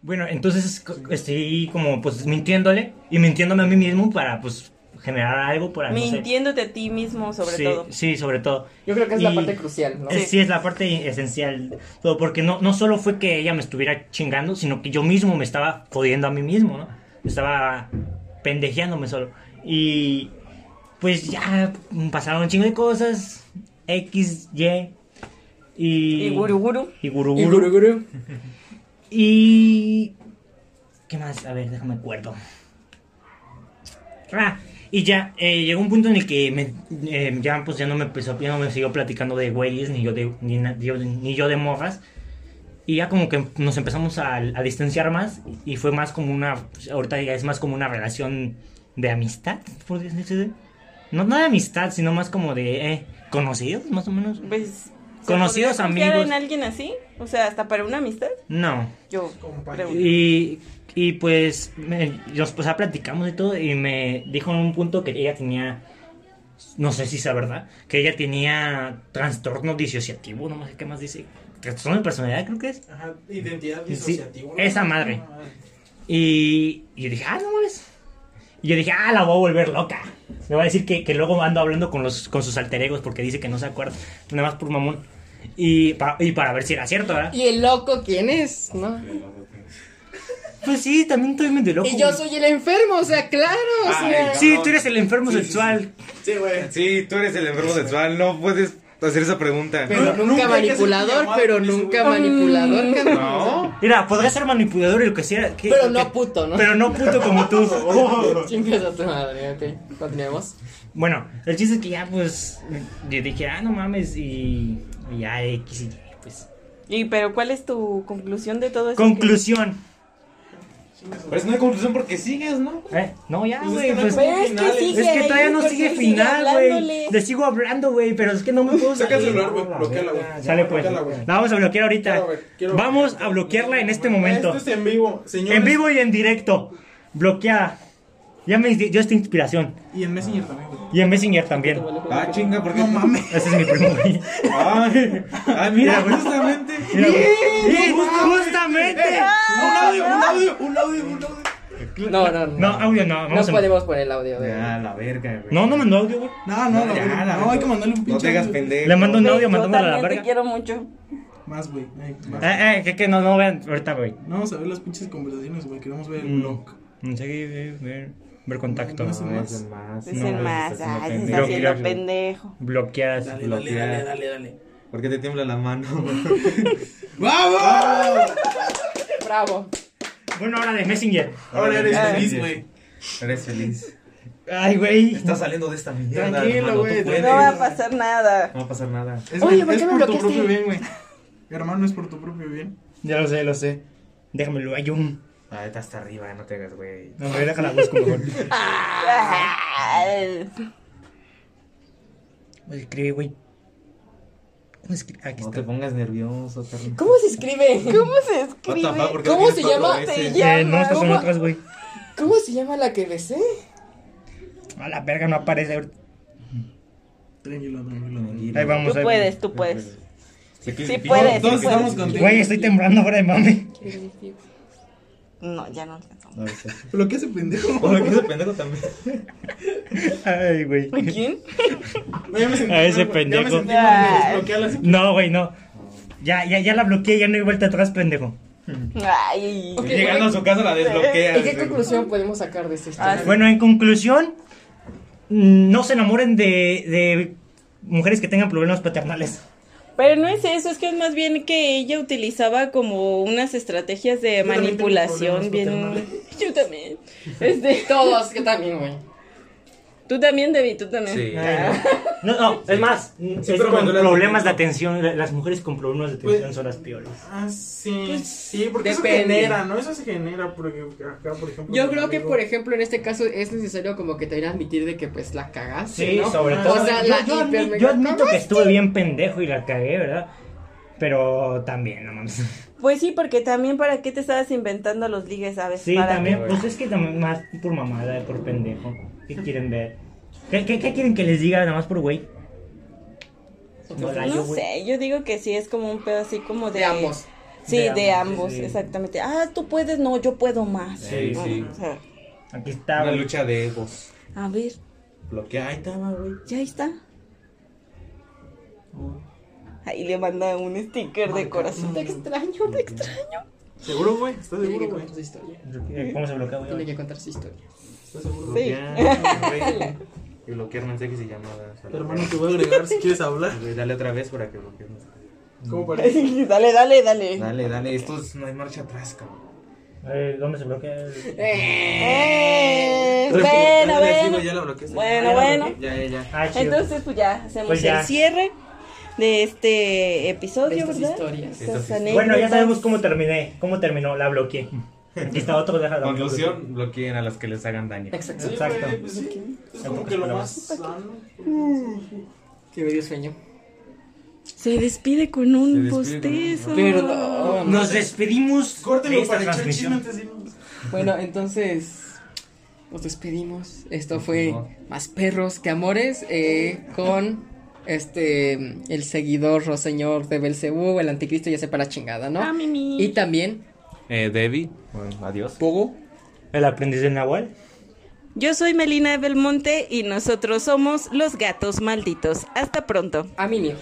[SPEAKER 5] Bueno, entonces estoy como pues mintiéndole y mintiéndome a mí mismo para pues generar algo para no sé.
[SPEAKER 1] Mintiéndote a ti mismo, sobre
[SPEAKER 5] sí,
[SPEAKER 1] todo.
[SPEAKER 5] Sí, sobre todo.
[SPEAKER 8] Yo creo que es la parte crucial, ¿no?
[SPEAKER 5] Sí. es la parte esencial. Todo porque no, no solo fue que ella me estuviera chingando, sino que yo mismo me estaba jodiendo a mí mismo, ¿no? Estaba pendejeándome solo. Y pues ya pasaron un chingo de cosas. X, Y. Y,
[SPEAKER 1] Y guruguru.
[SPEAKER 5] Y
[SPEAKER 8] Y
[SPEAKER 5] guruguru. Y. ¿Qué más? A ver, déjame acuerdo. Ah, y ya, eh, llegó un punto en el que eh, ya, pues ya no me empezó, ya no me siguió platicando de güeyes, ni yo de, ni, yo- de morras. Y ya como que nos empezamos a, distanciar más y fue más como una, ahorita es más como una relación de amistad, por decirse. No, no de amistad, sino más como de eh, conocidos, más o menos.
[SPEAKER 1] Pues, ¿se
[SPEAKER 5] Conocidos, amigos.
[SPEAKER 1] en alguien así? O sea, hasta para una amistad.
[SPEAKER 5] No.
[SPEAKER 1] Yo.
[SPEAKER 5] Y, y pues me, nos pues, ah, platicamos y todo y me dijo en un punto que ella tenía, no sé si es verdad, que ella tenía trastorno disociativo, no sé qué más dice, trastorno de personalidad creo que es.
[SPEAKER 4] Ajá, identidad
[SPEAKER 5] Sí,
[SPEAKER 4] disociativa.
[SPEAKER 5] esa madre. Y, y yo dije, ah, no mames. Y yo dije, ah, la voy a volver loca. Me va a decir que, que luego ando hablando con, los, con sus alter egos porque dice que no se acuerda, nada más por mamón. Y para, y para ver si era cierto, ¿verdad?
[SPEAKER 8] ¿Y el loco quién es? ¿No?
[SPEAKER 5] Pues sí, también estoy medio loco.
[SPEAKER 8] Y yo soy el enfermo, o sea, claro. O sea,
[SPEAKER 5] Sí, tú eres el enfermo sexual.
[SPEAKER 4] Sí, güey.
[SPEAKER 3] Sí, tú eres el enfermo sexual, no puedes hacer esa pregunta.
[SPEAKER 8] pero
[SPEAKER 4] No,
[SPEAKER 8] nunca manipulador, pero nunca manipulador, cabrón.
[SPEAKER 3] No.
[SPEAKER 5] Mira, podrás ser manipulador y lo que sea. que-
[SPEAKER 8] Pero
[SPEAKER 5] que-
[SPEAKER 8] no puto, ¿no?
[SPEAKER 5] Pero no puto como tú.
[SPEAKER 8] Chingas a tu madre, ok. Continuemos.
[SPEAKER 5] Bueno, el chiste es que ya, pues, yo dije, ah, no mames, y, y ya X y Y, pues.
[SPEAKER 1] Y pero ¿cuál es tu conclusión de todo eso?
[SPEAKER 5] Conclusión.
[SPEAKER 3] Pero eso no hay conclusión porque sigues, ¿no?
[SPEAKER 5] Eh, no, ya,
[SPEAKER 4] Pues es
[SPEAKER 5] güey.
[SPEAKER 4] que no
[SPEAKER 5] pues,
[SPEAKER 1] es que sigue
[SPEAKER 5] es que todavía no sigue final, güey. Le sigo hablando, güey, pero es que no me puedo
[SPEAKER 4] Saca el celular, güey. Bloqueala, güey.
[SPEAKER 5] Sale pues. La vamos a bloquear ahorita. Vamos a bloquearla en este momento.
[SPEAKER 4] Esto es en vivo, señores.
[SPEAKER 5] En vivo y en directo. Bloquea. Ya me dio esta inspiración.
[SPEAKER 4] Y en Messenger también, güey.
[SPEAKER 5] Y en Messenger también.
[SPEAKER 3] Ah, chinga, ¿por qué?
[SPEAKER 4] No mames.
[SPEAKER 5] Ese es mi primo, güey.
[SPEAKER 3] Ay, ay, mira, justamente.
[SPEAKER 5] Mira, güey. Y justamente.
[SPEAKER 4] Un audio, un audio, un audio, un audio.
[SPEAKER 2] No, no, no.
[SPEAKER 5] No, audio no.
[SPEAKER 2] No
[SPEAKER 5] a...
[SPEAKER 2] podemos poner el audio. de-
[SPEAKER 3] Ya, la verga, güey.
[SPEAKER 5] No, no mandó audio, güey.
[SPEAKER 4] No, no, no,
[SPEAKER 3] ya,
[SPEAKER 4] no,
[SPEAKER 3] la
[SPEAKER 4] no, hay
[SPEAKER 3] verga.
[SPEAKER 4] que mandarle un pinche.
[SPEAKER 3] No te hagas pendejo.
[SPEAKER 5] Le mando un
[SPEAKER 1] Güey,
[SPEAKER 5] audio
[SPEAKER 1] yo
[SPEAKER 5] mandándole a la
[SPEAKER 1] también te
[SPEAKER 5] verga.
[SPEAKER 1] quiero mucho.
[SPEAKER 4] Más, güey. más.
[SPEAKER 5] Eh, eh, que, que no, no vean ahorita, güey.
[SPEAKER 4] No vamos a ver las pinches conversaciones, güey. Queremos ver el
[SPEAKER 5] Mm.
[SPEAKER 4] blog.
[SPEAKER 5] Seguir, ver, ver, ver contacto.
[SPEAKER 4] No, no,
[SPEAKER 3] es el más.
[SPEAKER 1] Es más.
[SPEAKER 3] está
[SPEAKER 1] Ay, se
[SPEAKER 3] pendejo.
[SPEAKER 1] está haciendo
[SPEAKER 5] Bloquear.
[SPEAKER 1] pendejo.
[SPEAKER 5] Bloqueadas.
[SPEAKER 4] Dale, dale,
[SPEAKER 3] bloquear.
[SPEAKER 4] dale, dale, dale.
[SPEAKER 3] ¿Por qué te tiembla la mano?
[SPEAKER 4] ¡Vamos!
[SPEAKER 2] Bravo.
[SPEAKER 5] Bueno, ahora de Messenger.
[SPEAKER 4] Ahora eres
[SPEAKER 1] Ah.
[SPEAKER 4] feliz, güey.
[SPEAKER 3] Eres feliz.
[SPEAKER 5] Ay, güey.
[SPEAKER 3] Estás saliendo de esta mierda.
[SPEAKER 4] Tranquilo, güey.
[SPEAKER 1] No va a pasar nada.
[SPEAKER 3] No va a pasar nada.
[SPEAKER 4] Es,
[SPEAKER 2] Oye, ¿por
[SPEAKER 4] es
[SPEAKER 2] qué me
[SPEAKER 4] por tu propio bien, güey. Hermano, es por tu propio bien.
[SPEAKER 5] Ya lo sé, lo sé. Déjamelo, hay
[SPEAKER 3] Ah, está hasta arriba, no te hagas, güey.
[SPEAKER 5] No, me déjala busco mejor. Pues escribe, güey. ¿Cómo escribe? Aquí
[SPEAKER 3] No
[SPEAKER 5] está.
[SPEAKER 3] te pongas nervioso, carnal.
[SPEAKER 2] ¿Cómo se escribe?
[SPEAKER 1] ¿Cómo se
[SPEAKER 3] What the
[SPEAKER 1] escribe?
[SPEAKER 3] fuck, ¿por qué
[SPEAKER 2] ¿Cómo
[SPEAKER 3] tienes
[SPEAKER 2] se
[SPEAKER 3] cuatro
[SPEAKER 2] llama?
[SPEAKER 3] veces?
[SPEAKER 1] Se llama-
[SPEAKER 5] Eh, no, estas son
[SPEAKER 2] ¿Cómo?
[SPEAKER 5] otras, güey.
[SPEAKER 2] ¿Cómo se llama la que besé?
[SPEAKER 5] A la verga no aparece. ahorita.
[SPEAKER 4] Tranquilo, tranquilo.
[SPEAKER 3] Tranquilo.
[SPEAKER 5] Ahí vamos.
[SPEAKER 1] Tú
[SPEAKER 5] ahí
[SPEAKER 1] puedes, tú puedes.
[SPEAKER 3] Sí,
[SPEAKER 1] Sí puedes,
[SPEAKER 4] Todos
[SPEAKER 1] sí
[SPEAKER 4] estamos
[SPEAKER 1] puedes.
[SPEAKER 4] contigo.
[SPEAKER 5] Güey, estoy temblando fuera de mami.
[SPEAKER 1] No, ya no.
[SPEAKER 3] No, sí.
[SPEAKER 4] Lo que hace pendejo.
[SPEAKER 3] Por lo que pendejo también.
[SPEAKER 5] Ay, güey.
[SPEAKER 1] ¿Quién?
[SPEAKER 4] Güey, ya me sentí
[SPEAKER 5] A ese
[SPEAKER 4] mal,
[SPEAKER 5] pendejo.
[SPEAKER 4] Ya me sentí mal, me desbloquea la-
[SPEAKER 5] No, güey, no. Ya, ya, ya la bloqueé, ya no hay vuelta atrás, pendejo.
[SPEAKER 1] Ay.
[SPEAKER 2] Ok,
[SPEAKER 3] Llegando a su casa la desbloquea.
[SPEAKER 2] ¿Y qué conclusión podemos sacar de esta historia?
[SPEAKER 1] Ah,
[SPEAKER 5] Bueno, en conclusión, mm, no se enamoren de, de mujeres que tengan problemas paternales.
[SPEAKER 1] Pero no es eso, es que es más bien que ella utilizaba como unas estrategias de manipulación bien. Yo también. Este,
[SPEAKER 2] Todos, que también, güey.
[SPEAKER 1] Tú también, David, tú también.
[SPEAKER 3] Sí.
[SPEAKER 1] Ah.
[SPEAKER 5] No, no, es más, es
[SPEAKER 3] pero
[SPEAKER 5] con problemas de atención. Las mujeres con problemas de atención
[SPEAKER 4] Pues-
[SPEAKER 5] son las peores.
[SPEAKER 4] Ah, sí. sí, porque
[SPEAKER 2] depende.
[SPEAKER 4] eso genera, ¿no? Eso se genera porque acá, por ejemplo.
[SPEAKER 2] Yo creo que, por ejemplo, en este caso es necesario como que te admitir de que pues la cagaste,
[SPEAKER 5] Sí,
[SPEAKER 2] ¿no?
[SPEAKER 5] sobre
[SPEAKER 4] Ah,
[SPEAKER 5] todo.
[SPEAKER 2] O sea,
[SPEAKER 5] yo,
[SPEAKER 2] la
[SPEAKER 5] yo
[SPEAKER 2] hiper
[SPEAKER 5] admi-
[SPEAKER 2] mega
[SPEAKER 5] yo admito que estuve bien pendejo y la cagué, ¿verdad? Pero también, no mames.
[SPEAKER 1] Pues sí, porque también para qué te estabas inventando los ligues, ¿sabes?
[SPEAKER 5] Sí,
[SPEAKER 1] ¿Para
[SPEAKER 5] también,
[SPEAKER 1] qué?
[SPEAKER 5] pues es que también más por mamada, por pendejo. ¿Qué quieren ver? ¿Qué, qué, qué quieren que les diga nada más por güey? No, la yo,
[SPEAKER 1] No sé, yo digo que sí es como un pedo así como de,
[SPEAKER 2] De ambos.
[SPEAKER 1] Sí,
[SPEAKER 5] De
[SPEAKER 1] de,
[SPEAKER 5] ambos,
[SPEAKER 1] ambos,
[SPEAKER 5] sí,
[SPEAKER 1] exactamente. Ah, tú puedes, no, yo puedo más.
[SPEAKER 3] Sí, sí.
[SPEAKER 1] O sea,
[SPEAKER 5] Aquí está,
[SPEAKER 3] Una
[SPEAKER 5] güey.
[SPEAKER 3] lucha de egos.
[SPEAKER 1] a ver,
[SPEAKER 3] Bloquea. Ahí estaba, güey.
[SPEAKER 1] ya está. Ahí le manda un sticker de corazón.
[SPEAKER 2] Te extraño, te extraño.
[SPEAKER 4] ¿Seguro, güey? ¿Estás
[SPEAKER 2] que
[SPEAKER 4] seguro, güey?
[SPEAKER 2] contar su historia.
[SPEAKER 5] ¿Cómo se bloquea, güey?
[SPEAKER 2] Tiene que contar su historia.
[SPEAKER 4] ¿Estás seguro?
[SPEAKER 1] Sí.
[SPEAKER 3] Bloquear. Y bloquear mensajes y llamadas.
[SPEAKER 4] Hermano te voy a agregar si quieres hablar.
[SPEAKER 3] Dale otra vez para que bloquees.
[SPEAKER 4] ¿Cómo parece?
[SPEAKER 1] dale, dale, dale.
[SPEAKER 3] Dale, dale. Esto es- no hay marcha atrás, cabrón.
[SPEAKER 5] Eh, ¿Dónde se bloquea?
[SPEAKER 1] Eh, bueno, bueno.
[SPEAKER 3] ya lo.
[SPEAKER 1] Bueno,
[SPEAKER 3] Ya lo
[SPEAKER 1] bueno.
[SPEAKER 3] bloqueé. Ya, ya, ya.
[SPEAKER 5] Ah.
[SPEAKER 1] Entonces, pues ya hacemos
[SPEAKER 5] Pues ya.
[SPEAKER 1] el cierre de este episodio,
[SPEAKER 2] De estas
[SPEAKER 1] ¿verdad?
[SPEAKER 2] historias.
[SPEAKER 1] Estas
[SPEAKER 3] Estas
[SPEAKER 1] anécdotas.
[SPEAKER 5] Bueno, ya sabemos cómo terminé. ¿Cómo terminó? La bloqueé. Aquí está otro, déjalo.
[SPEAKER 3] Conclusión, bloqueen a los que les hagan daño.
[SPEAKER 2] Exacto.
[SPEAKER 4] Sí,
[SPEAKER 5] Exacto.
[SPEAKER 4] güey, pues sí. Es como que lo más sano.
[SPEAKER 2] Que me dio sueño.
[SPEAKER 1] Se despide con un
[SPEAKER 3] despide
[SPEAKER 1] postezo.
[SPEAKER 2] Perdón.
[SPEAKER 5] Nos despedimos de
[SPEAKER 4] Córtelo
[SPEAKER 5] esta
[SPEAKER 4] para echar chisme
[SPEAKER 5] transmisión.
[SPEAKER 4] antes de irnos.
[SPEAKER 2] Bueno, entonces nos despedimos. Esto fue. Más perros que amores eh, con este el seguidor o señor de Belcebú, el anticristo ya se para chingada, ¿no?
[SPEAKER 1] Ah.
[SPEAKER 2] Y también
[SPEAKER 3] Eh, Debbie. Bueno, adiós.
[SPEAKER 2] Pogo.
[SPEAKER 5] El aprendiz del Nahual.
[SPEAKER 1] Yo soy Melina de Belmonte y nosotros somos los gatos malditos. Hasta pronto.
[SPEAKER 2] A Mimir.